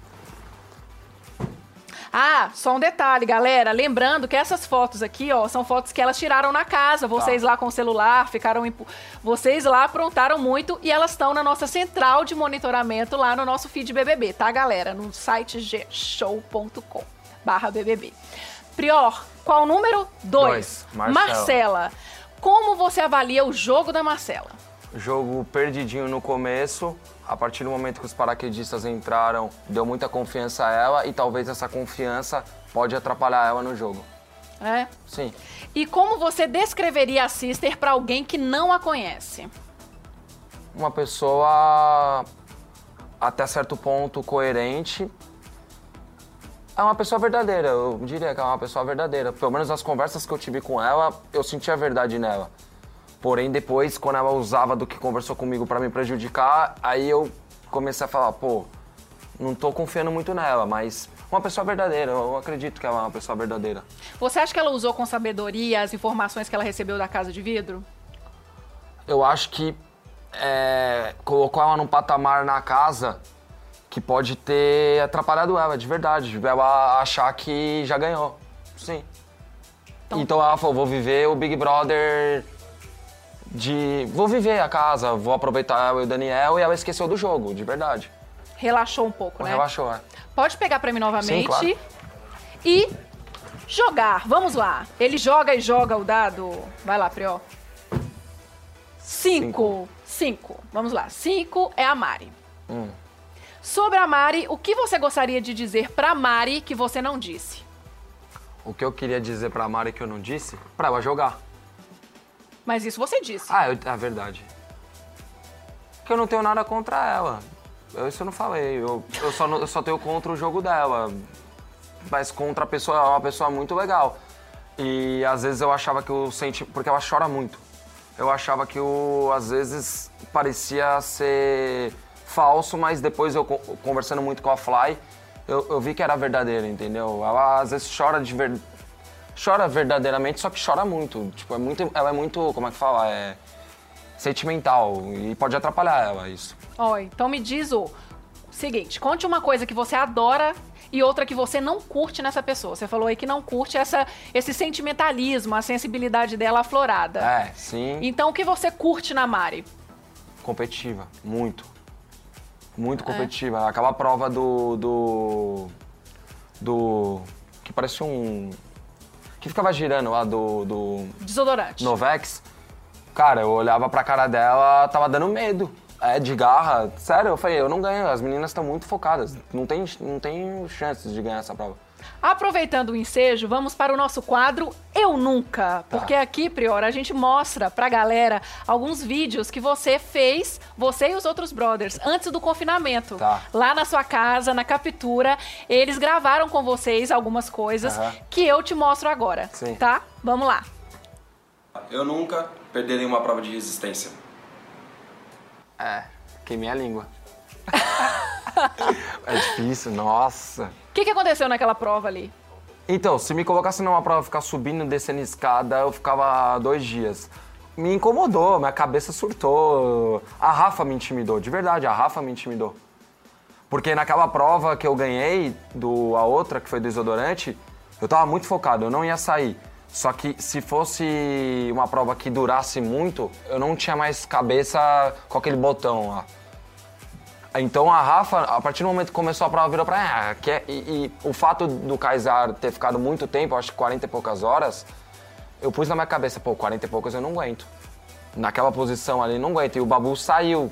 Ah, só um detalhe, galera. Lembrando que essas fotos aqui, ó, são fotos que elas tiraram na casa. Vocês lá com o celular ficaram. impu- Vocês lá aprontaram muito e elas estão na nossa central de monitoramento lá no nosso feed BBB, tá, galera? No site gshow.com barra BBB. Prior, qual o número? Dois. Dois, Marcela. Marcela. Como você avalia o jogo da Marcela? Jogo perdidinho no começo. A partir do momento que os paraquedistas entraram, deu muita confiança a ela e talvez essa confiança pode atrapalhar ela no jogo. É? Sim. E como você descreveria a Sister pra alguém que não a conhece? Uma pessoa até certo ponto coerente. É uma pessoa verdadeira, eu diria que é uma pessoa verdadeira. Pelo menos nas conversas que eu tive com ela, eu senti a verdade nela. Porém, depois, quando ela usava do que conversou comigo pra me prejudicar, aí eu comecei a falar, pô, não tô confiando muito nela, mas uma pessoa verdadeira, eu acredito que ela é uma pessoa verdadeira. Você acha que ela usou com sabedoria as informações que ela recebeu da Casa de Vidro? Eu acho que é, colocou ela num patamar na casa que pode ter atrapalhado ela, de verdade. Ela achar que já ganhou. Sim. Então, ela falou, vou viver o Big Brother de... Vou viver a casa, vou aproveitar eu e o Daniel e ela esqueceu do jogo, de verdade. Relaxou um pouco, né? Relaxou, é. Pode pegar pra mim novamente. Sim, claro. E jogar. Vamos lá. Ele joga e joga o dado. Vai lá, Prió. Cinco. Cinco. Vamos lá. Cinco é a Mari. Hum. Sobre a Mari, o que você gostaria de dizer pra Mari que você não disse? O que eu queria dizer pra Mari que eu não disse? Pra ela jogar. Mas isso você disse. Ah, eu, é verdade. Que eu não tenho nada contra ela. Eu, isso eu não falei. Eu, eu, só, eu só tenho contra o jogo dela. Mas contra a pessoa, ela é uma pessoa muito legal. E às vezes eu achava que o senti Porque ela chora muito. Eu achava que o. Às vezes parecia ser falso, mas depois eu co- conversando muito com a Fly, eu, eu vi que era verdadeiro, entendeu? Ela às vezes chora de verdade chora verdadeiramente, só que chora muito. Tipo, é muito. Ela é muito. Como é que fala? É. Sentimental. E pode atrapalhar ela, isso. Ó, então me diz o seguinte: conte uma coisa que você adora e outra que você não curte nessa pessoa. Você falou aí que não curte essa, esse sentimentalismo, a sensibilidade dela aflorada. É, sim. Então o que você curte na Mari? Competitiva. Muito. Muito competitiva. Aquela prova do. do. do. que parecia um. que ficava girando lá do. do Desodorante. Novex. Cara, eu olhava pra cara dela, tava dando medo. É, de garra. Sério, eu falei, eu não ganho. As meninas estão muito focadas. Não tem, não tem chances de ganhar essa prova. Aproveitando o ensejo, vamos para o nosso quadro Eu Nunca. Tá. Porque aqui, Priora, a gente mostra pra galera alguns vídeos que você fez, você e os outros brothers, antes do confinamento. Tá. Lá na sua casa, na captura, eles gravaram com vocês algumas coisas Aham. que eu te mostro agora. Sim. Tá? Vamos lá. Eu nunca perderia uma prova de resistência. É, queimei a língua. (laughs) é difícil, nossa. Que, que aconteceu naquela prova ali? Então, se me colocasse numa prova ficar subindo descendo escada, eu ficava dois dias. Me incomodou, minha cabeça surtou. A Rafa me intimidou, de verdade, a Rafa me intimidou. Porque naquela prova que eu ganhei, do, a outra, que foi do desodorante, eu tava muito focado, eu não ia sair. Só que se fosse uma prova que durasse muito, eu não tinha mais cabeça com aquele botão lá. Então a Rafa, a partir do momento que começou a prova, virou pra ah, quer... e, e o fato do Kaysar ter ficado muito tempo, acho que 40 e poucas horas, eu pus na minha cabeça, pô, 40 e poucas eu não aguento. Naquela posição ali, não aguento. E o Babu saiu.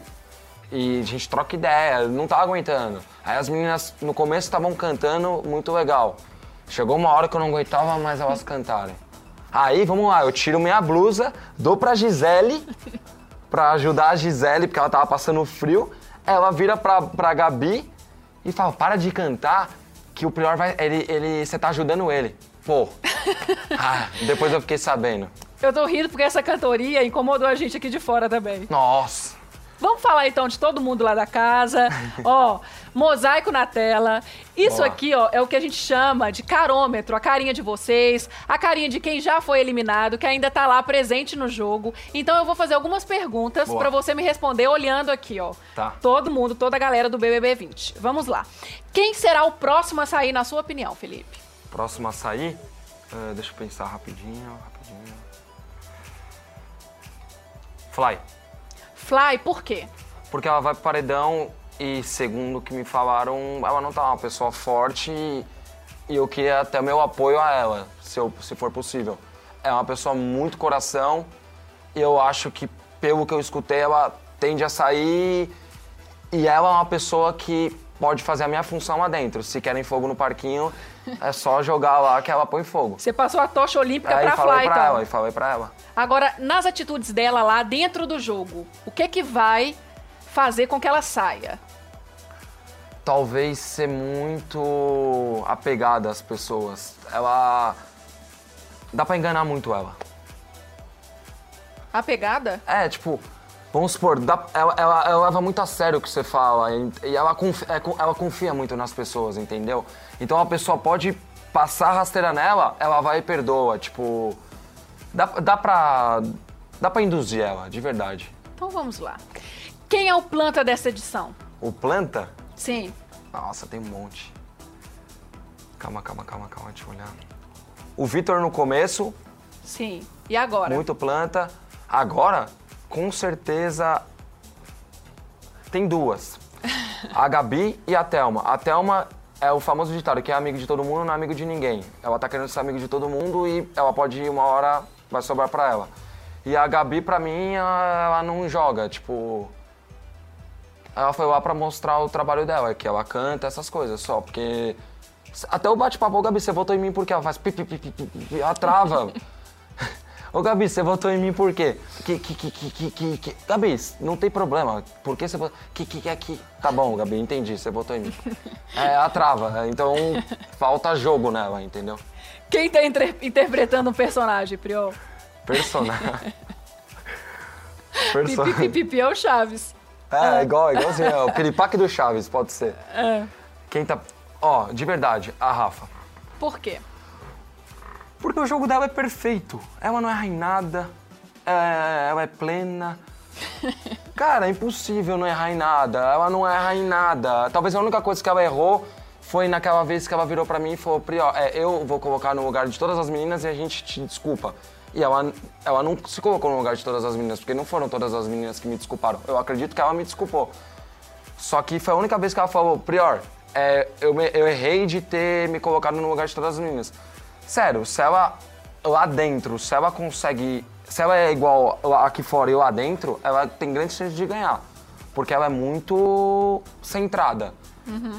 E a gente troca ideia, não tava aguentando. Aí as meninas no começo estavam cantando muito legal. Chegou uma hora que eu não aguentava mais elas cantarem. Aí, vamos lá, eu tiro minha blusa, dou pra Gisele, pra ajudar a Gisele, porque ela tava passando frio. Ela vira pra, pra Gabi e fala, para de cantar, que o Prior vai. Ele, ele, você tá ajudando ele. Pô. (laughs) Ah, depois eu fiquei sabendo. Eu tô rindo porque essa cantoria incomodou a gente aqui de fora também. Nossa. Vamos falar então de todo mundo lá da casa. (laughs) ó, mosaico na tela. Isso Boa. aqui, ó, é o que a gente chama de carômetro, a carinha de vocês, a carinha de quem já foi eliminado, que ainda tá lá presente no jogo. Então eu vou fazer algumas perguntas Boa. pra você me responder olhando aqui, ó. Tá. Todo mundo, toda a galera do BBB 20. Vamos lá. Quem será o próximo a sair na sua opinião, Felipe? Próximo a sair, eh, deixa eu pensar rapidinho, rapidinho. Fly. Fly, por quê? Porque ela vai pro paredão e, segundo o que me falaram, ela não tá uma pessoa forte e, e eu queria até meu apoio a ela, se, eu, se for possível. É uma pessoa muito coração e eu acho que, pelo que eu escutei, ela tende a sair e ela é uma pessoa que pode fazer a minha função lá dentro. Se querem fogo no parquinho, é só jogar lá que ela põe fogo. Você passou a tocha olímpica Aí pra falei Fly, pra então. ela, e falei pra ela. Agora, nas atitudes dela lá dentro do jogo, o que que vai fazer com que ela saia? Talvez ser muito apegada às pessoas. Ela. Dá pra enganar muito ela. A pegada? É, tipo, vamos supor, dá- ela, ela- ela leva muito a sério o que você fala e, e ela, confi- é, ela confia muito nas pessoas, entendeu? Então a pessoa pode passar a rasteira nela, ela vai e perdoa. Tipo, dá, dá pra. Dá pra induzir ela, de verdade. Então vamos lá. Quem é o planta dessa edição? O planta? Sim. Nossa, tem um monte. Calma, calma, calma, calma, deixa eu olhar. O Vitor no começo, Sim. E agora? muito planta. Agora, com certeza, tem duas. A Gabi e a Thelma. A Thelma é o famoso ditado que é amigo de todo mundo, não é amigo de ninguém. Ela tá querendo ser amigo de todo mundo e ela pode ir uma hora, vai sobrar pra ela. E a Gabi, pra mim, ela ela não joga, tipo. Ela foi lá pra mostrar o trabalho dela, que ela canta, essas coisas só, porque. Até o bate-papo, ô Gabi, você votou em mim porque ela faz pi, pi, pi, pi, pi, pi, ela trava. (laughs) Ô Gabi, você votou em mim por quê? Que, que, que, que, que, que, Gabi, não tem problema. Por que você votou? Que, que, que, que. Tá bom, Gabi, entendi, você votou em mim. (laughs) É, ela trava, então falta jogo nela, entendeu? Quem tá inter- interpretando um personagem, Priol? Personagem. (laughs) Pipi, Personagem. pipi é o Chaves. É, igual, igualzinho. É o piripaque do Chaves, pode ser. É. Quem tá. Ó, de verdade, a Rafa. Por quê? Porque o jogo dela é perfeito. Ela não erra em nada. é, ela é plena. (laughs) Cara, é impossível não errar em nada. Ela não erra em nada. Talvez a única coisa que ela errou foi naquela vez que ela virou pra mim e falou: Prió, é, eu vou colocar no lugar de todas as meninas e a gente te desculpa. E ela, ela não se colocou no lugar de todas as meninas, porque não foram todas as meninas que me desculparam. Eu acredito que ela me desculpou. Só que foi a única vez que ela falou, Prior, é, eu, me- eu errei de ter me colocado no lugar de todas as meninas. Sério, se ela lá dentro, se ela consegue. Se ela é igual aqui fora e lá dentro, ela tem grande chance de ganhar. Porque ela é muito centrada.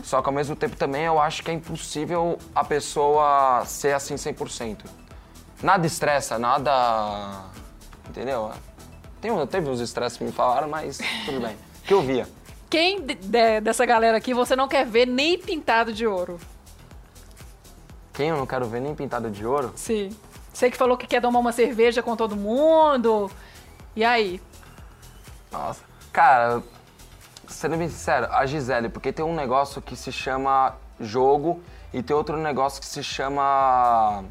Só que ao mesmo tempo também eu acho que é impossível a pessoa ser assim 100%. Nada estressa, nada. Entendeu? Tem, teve uns estresses que me falaram, mas tudo bem. (laughs) Que eu via. Quem de- de- dessa galera aqui você não quer ver nem pintado de ouro? Quem eu não quero ver nem pintado de ouro? Sim. Você que falou que quer tomar uma cerveja com todo mundo. E aí? Nossa. Cara, sendo bem sincero, a Gisele, porque tem um negócio que se chama jogo e tem outro negócio que se chama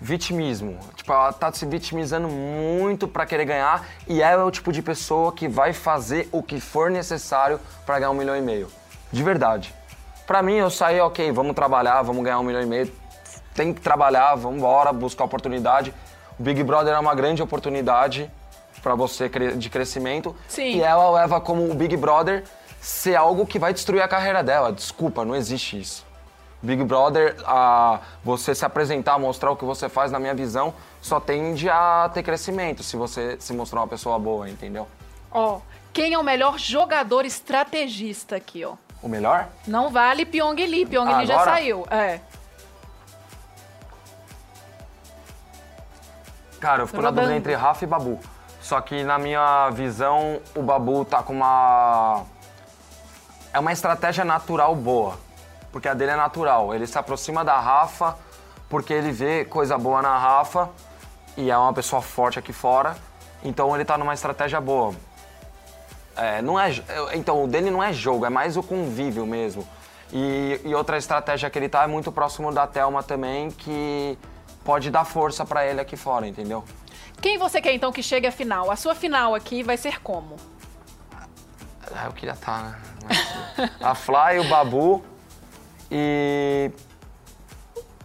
vitimismo. Tipo, ela tá se vitimizando muito pra querer ganhar e ela é o tipo de pessoa que vai fazer o que for necessário pra ganhar um milhão e meio. De verdade. Pra mim, eu saí, ok, vamos trabalhar, vamos ganhar um milhão e meio. Tem que trabalhar, vamos embora, buscar oportunidade. O Big Brother é uma grande oportunidade pra você de crescimento. Sim. E ela leva como o Big Brother ser algo que vai destruir a carreira dela. Desculpa, não existe isso. Big Brother, a você se apresentar, mostrar o que você faz, na minha visão, só tende a ter crescimento se você se mostrar uma pessoa boa, entendeu? Ó, quem é o melhor jogador estrategista aqui, ó? O melhor? Não vale Pyong Lee. Pyong Lee já saiu. É. Cara, eu fico na dúvida entre Rafa e Babu. Só que na minha visão, o Babu tá com uma. É uma estratégia natural boa. Porque a dele é natural. Ele se aproxima da Rafa porque ele vê coisa boa na Rafa e é uma pessoa forte aqui fora. Então ele tá numa estratégia boa. É, não é, então, o dele não é jogo, é mais o convívio mesmo. E, e outra estratégia que ele tá é muito próximo da Thelma também, que pode dar força pra ele aqui fora, entendeu? Quem você quer então que chegue à final? A sua final aqui vai ser como? Ah, eu queria estar, né? Mas- (laughs) a Fly, o Babu e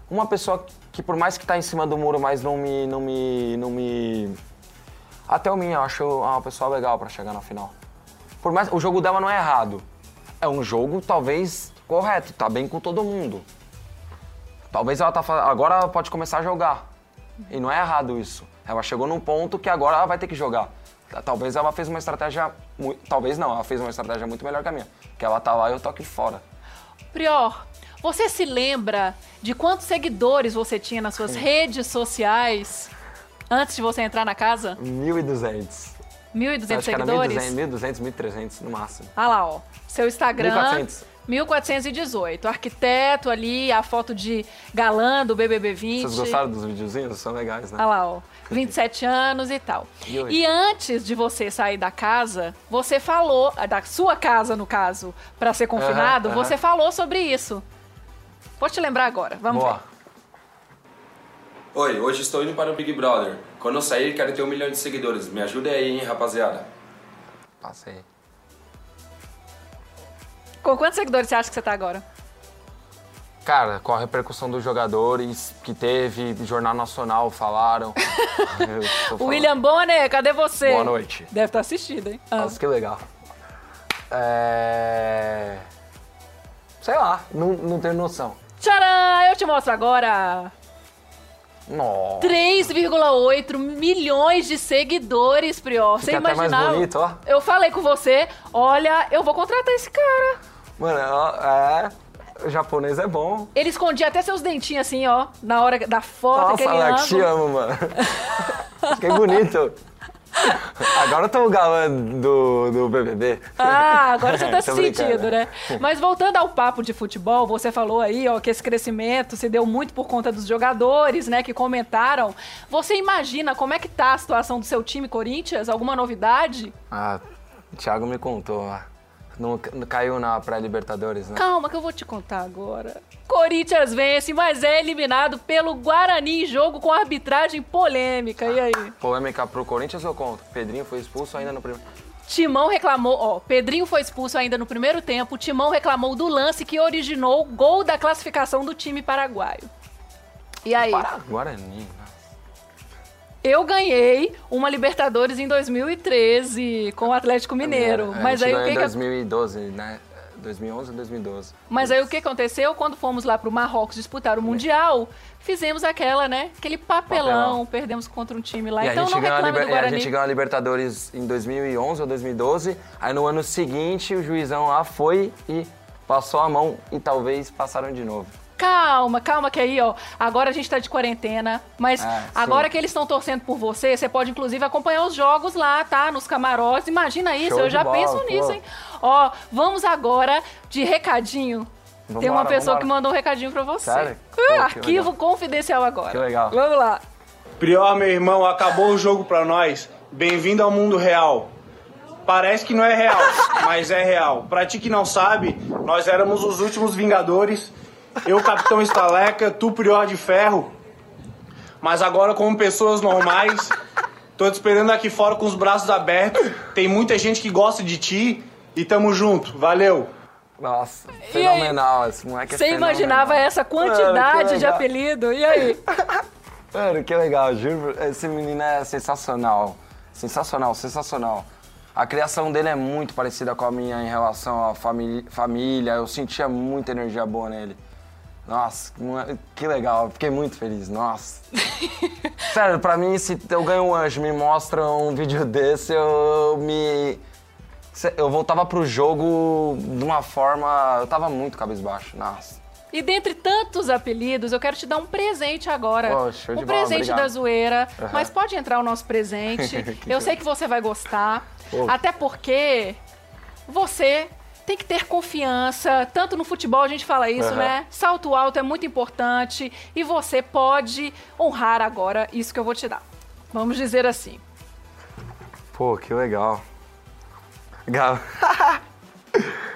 uma pessoa que por mais que tá em cima do muro, mas não me. não me. não me. Até o minha, eu acho uma pessoa legal pra chegar na final. Por mais. O jogo dela não é errado. É um jogo, talvez, correto, tá bem com todo mundo. Talvez ela tá Agora ela pode começar a jogar. E não é errado isso. Ela chegou num ponto que agora ela vai ter que jogar. Talvez ela fez uma estratégia. Talvez não, ela fez uma estratégia muito melhor que a minha. Que ela tá lá e eu tô aqui fora. Prior, você se lembra de quantos seguidores você tinha nas suas redes sociais antes de você entrar na casa? 1.200. 1.200 Acho que era seguidores? 1.200, 1.300 no máximo. Ah lá, ó. Seu Instagram. 1400. 1418. Arquiteto ali, a foto de galã do BBB 20. Vocês gostaram dos videozinhos? São legais, né? Ah lá, ó. 27 anos e tal. E? E antes de você sair da casa, você falou, da sua casa no caso, pra ser confinado, Aham, aham. você falou sobre isso. Vou te lembrar agora, vamos Boa. ver. Oi, hoje estou indo para o Big Brother. Quando eu sair, quero ter um milhão de seguidores. Me ajudem aí, hein, rapaziada. Passei. Com quantos seguidores você acha que você tá agora? Cara, com a repercussão dos jogadores que teve, Jornal Nacional falaram. (laughs) William Bonner, cadê você? Boa noite. Deve estar assistindo, hein? Ah. Nossa, que legal. É. Sei lá, não, não tenho noção. Tcharam! Eu te mostro agora. Nossa. 3,8 milhões de seguidores, Prior. Você Fica imaginava? bonito. Eu falei com você, olha, eu vou contratar esse cara. Mano, é. Japonês é bom. Ele escondia até seus dentinhos assim, ó, na hora da foto, Nossa, Alex, te ângulo. amo, mano. (laughs) Fiquei bonito. Agora eu tô o galã do, do BBB. Ah, agora você tá (laughs) se sentindo, né? Mas voltando ao papo de futebol, você falou aí, ó, que esse crescimento se deu muito por conta dos jogadores, né, que comentaram. Você imagina como é que tá a situação do seu time Corinthians? Alguma novidade? Ah, o Thiago me contou, ó. Não, caiu na pré-Libertadores, né? Calma que eu vou te contar agora. Corinthians vence, mas é eliminado pelo Guarani em jogo com arbitragem polêmica. E aí? Polêmica pro Corinthians ou contra? Pedrinho foi expulso ainda no primeiro. Timão reclamou, ó, Pedrinho foi expulso ainda no primeiro tempo. Timão reclamou do lance que originou o gol da classificação do time paraguaio. E aí? Para, Guarani, né? Eu ganhei uma Libertadores em 2013 com o Atlético Mineiro. É, mas aí o que, em que 2012, né? 2011 ou 2012? Mas aí o que aconteceu? Quando fomos lá pro Marrocos disputar o Mundial, fizemos aquela, né? Aquele papelão, Papelão. perdemos contra um time lá. E, então não ganhou a, reclame liber- do a gente ganhou a Libertadores em 2011 ou 2012. Aí no ano seguinte o juizão lá foi e passou a mão e talvez passaram de novo. Calma, calma que aí, ó. Agora a gente tá de quarentena, mas Ah, agora que eles estão torcendo por você, você pode inclusive acompanhar os jogos lá, tá? Nos camarotes. Imagina isso, Show eu já bola, penso pô. nisso, hein? Ó, vamos agora de recadinho. Tem uma Vambora, pessoa vambora. que mandou um recadinho pra você. Sério? Ah, arquivo legal. confidencial agora. Que legal. Vamos lá. Prior, meu irmão, acabou o jogo pra nós. Bem-vindo ao mundo real. Parece que não é real, (laughs) mas é real. Pra ti que não sabe, nós éramos os últimos Vingadores. Eu, Capitão Estaleca, tu, Prior de Ferro. Mas agora, como pessoas normais, tô te esperando aqui fora com os braços abertos. Tem muita gente que gosta de ti e tamo junto. Valeu! Nossa, aí? fenomenal. Esse moleque é Você imaginava essa Mano, quantidade de legal. apelido? E aí? (laughs) Mano, que legal, juro. Esse menino é sensacional. Sensacional, sensacional. A criação dele é muito parecida com a minha em relação à famí- família. Eu sentia muita energia boa nele. Nossa, que- legal. Fiquei muito feliz. Nossa. (laughs) Sério, pra mim, se eu ganho um anjo me mostra um vídeo desse, eu me. Eu voltava pro jogo de uma forma. Eu tava muito cabisbaixo. Nossa. E dentre tantos apelidos, eu quero te dar um presente agora. Show de um bola, presente obrigado. da zoeira. Aham. Mas pode entrar o nosso presente. (laughs) Eu sei que você vai gostar. Pô. Até porque você tem que ter confiança. Tanto no futebol a gente fala isso, Aham. né? Salto alto é muito importante. E você pode honrar agora isso que eu vou te dar. Vamos dizer assim. Pô, que legal. Legal. (laughs)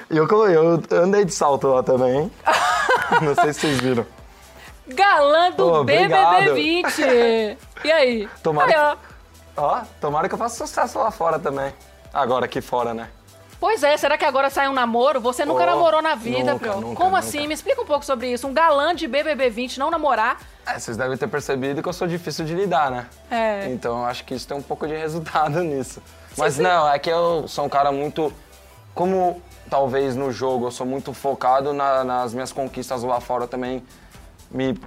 Eu, eu andei de salto lá também, hein? (laughs) Não sei se vocês viram. Galã do Pô, obrigado. BBB 20. (laughs) E aí? Tomara Aí, ó. Ó, tomara que eu faça sucesso lá fora também. Agora aqui fora, né? Pois é, será que agora sai um namoro? Você nunca Oh, namorou na vida, nunca, nunca, Como nunca. assim? Me explica um pouco sobre isso. Um galã de BBB 20 não namorar. É, vocês devem ter percebido que eu sou difícil de lidar, né? É. Então eu acho que isso tem um pouco de resultado (laughs) nisso. Mas não, é que eu sou um cara muito. Como talvez no jogo eu sou muito focado na- nas minhas conquistas lá fora também. Me,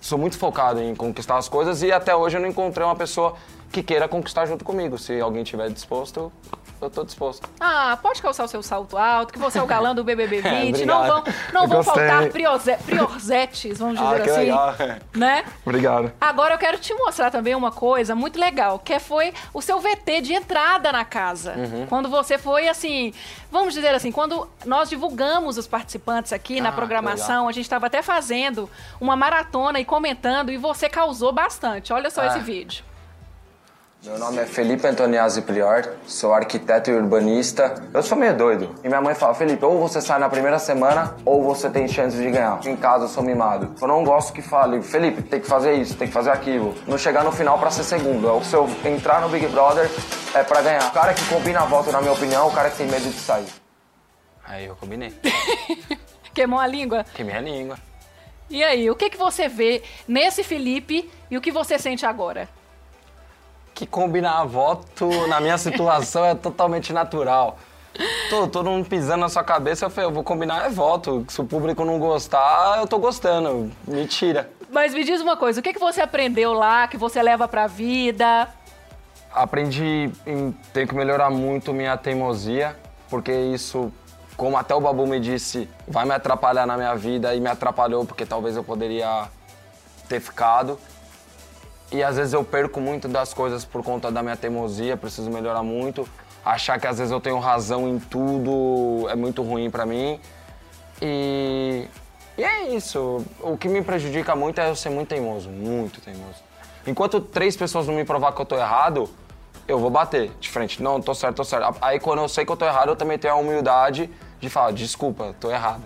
sou muito focado em conquistar as coisas e até hoje eu não encontrei uma pessoa que queira conquistar junto comigo. Se alguém tiver disposto, eu tô disposto. Ah, pode calçar o seu salto alto, que você é o galã do BBB 20. (laughs) obrigado. não vão, não vão Gostei. faltar priorze- priorzetes, vamos dizer Ah, assim. legal. Né? Obrigado. Agora eu quero te mostrar também uma coisa muito legal, que foi o seu VT de entrada na casa. Uhum. Quando você foi assim, vamos dizer assim, quando nós divulgamos os participantes aqui na Ah, que programação, a gente estava até fazendo uma maratona e comentando, e você causou bastante. Olha só Ah. esse vídeo. Meu nome é Felipe Antoniazzi Prior, sou arquiteto e urbanista. Eu sou meio doido. E minha mãe fala, Felipe, ou você sai na primeira semana, ou você tem chance de ganhar. Em casa eu sou mimado. Eu não gosto que fale, Felipe, tem que fazer isso, tem que fazer aquilo. Não chegar no final pra ser segundo. É Se eu entrar no Big Brother, é pra ganhar. O cara que combina a volta, na minha opinião, é o cara que tem medo de sair. Aí eu combinei. (laughs) Queimou a língua? Que minha língua. E aí, o que, que você vê nesse Felipe e o que você sente agora? Que combinar voto na minha situação é totalmente natural. Tô, todo mundo pisando na sua cabeça, eu falei, eu vou combinar é voto. Se o público não gostar, eu tô gostando. Mentira. Mas me diz uma coisa, o que, que você aprendeu lá, que você leva pra vida? Aprendi em ter que melhorar muito minha teimosia, porque isso, como até o Babu me disse, vai me atrapalhar na minha vida e me atrapalhou porque talvez eu poderia ter ficado. E às vezes eu perco muito das coisas por conta da minha teimosia, preciso melhorar muito. Achar que às vezes eu tenho razão em tudo é muito ruim pra mim. E, e é isso. O que me prejudica muito é eu ser muito teimoso, muito teimoso. Enquanto três pessoas não me provar que eu tô errado, eu vou bater de frente. Não, tô certo, tô certo. Aí quando eu sei que eu tô errado, eu também tenho a humildade de falar, desculpa, tô errado.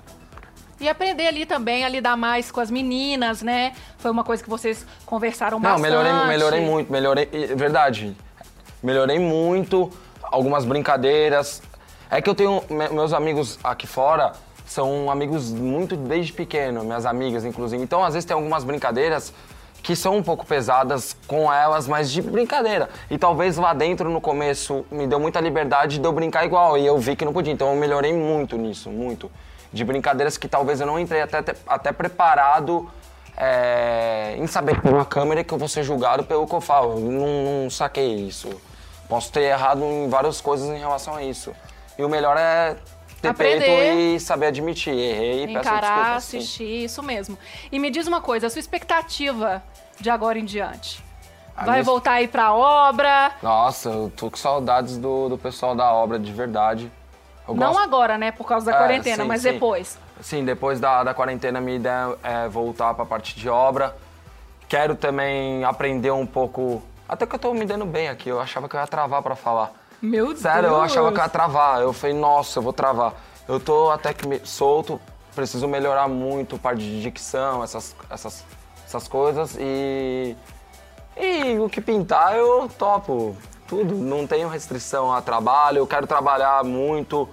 E aprender ali também a lidar mais com as meninas, né? Foi uma coisa que vocês conversaram Não, bastante. melhorei, melhorei muito, melhorei, verdade. Melhorei muito, algumas brincadeiras. É que eu tenho me- meus amigos aqui fora são amigos muito desde pequeno, minhas amigas inclusive. Então, às vezes tem algumas brincadeiras que são um pouco pesadas com elas, mas de brincadeira. E talvez lá dentro no começo me deu muita liberdade de eu brincar igual e eu vi que não podia. Então, eu melhorei muito nisso, muito. De brincadeiras que talvez eu não entrei até, até preparado é, em saber por uma câmera que eu vou ser julgado pelo que eu falo. Eu não, não saquei isso. Posso ter errado em várias coisas em relação a isso. E o melhor é ter Aprender. peito e saber admitir. Errei e peço Encarar, desculpas. sim. assistir, isso mesmo. E me diz uma coisa, a sua expectativa de agora em diante? A Vai minha- voltar aí pra obra? Nossa, eu tô com saudades do, do pessoal da obra, de verdade. Eu Não gosto- agora, né, por causa da É, quarentena, sim, mas sim. depois. Sim, depois da, da quarentena, minha ideia é voltar pra parte de obra. Quero também aprender um pouco. Até que eu tô me dando bem aqui, eu achava que eu ia travar pra falar. Meu Deus. Sério, eu achava que eu ia travar. Eu falei, nossa, eu vou travar. Eu tô até que me- solto, preciso melhorar muito parte de dicção, essas, essas, essas coisas. E. E o que pintar eu topo. Tudo. Não tenho restrição a trabalho, eu quero trabalhar muito.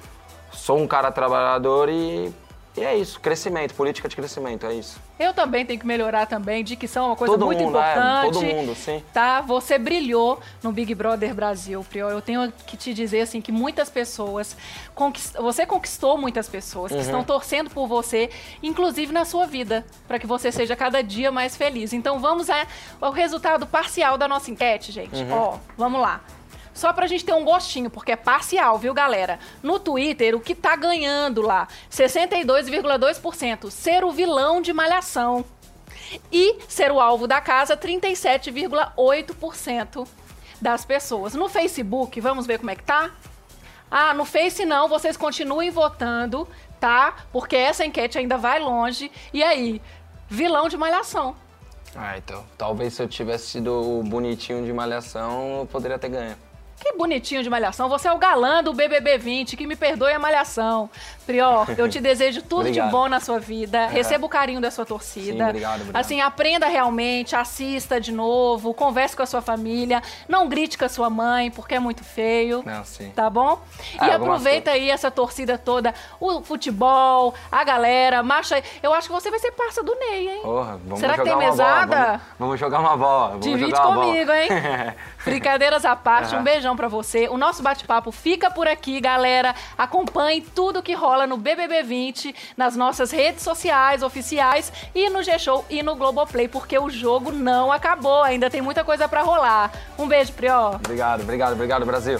Sou um cara trabalhador e. E é isso, crescimento, política de crescimento, é isso. Eu também tenho que melhorar também. Dicção é uma coisa Todo muito mundo, é, importante. todo mundo, sim. Tá? Você brilhou no Big Brother Brasil, Prior. Eu tenho que te dizer assim que muitas pessoas conquist... você conquistou muitas pessoas Uhum. que estão torcendo por você, inclusive na sua vida, para que você seja cada dia mais feliz. Então vamos a- ao resultado parcial da nossa enquete, gente. Uhum. Ó, vamos lá. Só pra gente ter um gostinho, porque é parcial, viu, galera? No Twitter, o que tá ganhando lá? 62,2%. Ser o vilão de malhação. E ser o alvo da casa, 37,8% das pessoas. No Facebook, vamos ver como é que tá? Ah, no Face não, vocês continuem votando, tá? Porque essa enquete ainda vai longe. E aí, vilão de malhação. Ah, então. Talvez se eu tivesse sido o bonitinho de malhação, eu poderia ter ganho. Que bonitinho de malhação. Você é o galã do BBB 20, que me perdoe a malhação. Prior, eu te (laughs) desejo tudo de bom na sua vida. Receba o carinho da sua torcida. Sim, obrigado, obrigado. Assim, aprenda realmente, assista de novo, converse com a sua família. Não grite com a sua mãe, porque é muito feio. Não, sim. Tá bom? Ah, e aproveita aí essa torcida toda, o futebol, a galera, marcha aí. Eu acho que você vai ser parça do Ney, hein? Porra, vamos Será que tem uma bola, mesada? Vamos, vamos jogar uma bola. Vamos Divide uma bola. comigo, hein? (laughs) Brincadeiras à parte, um Aham. beijão pra você. O nosso bate-papo fica por aqui, galera. Acompanhe tudo que rola no BBB 20, nas nossas redes sociais oficiais e no G-Show e no Globoplay, porque o jogo não acabou, ainda tem muita coisa pra rolar. Um beijo, Prió. Obrigado, obrigado, obrigado, Brasil.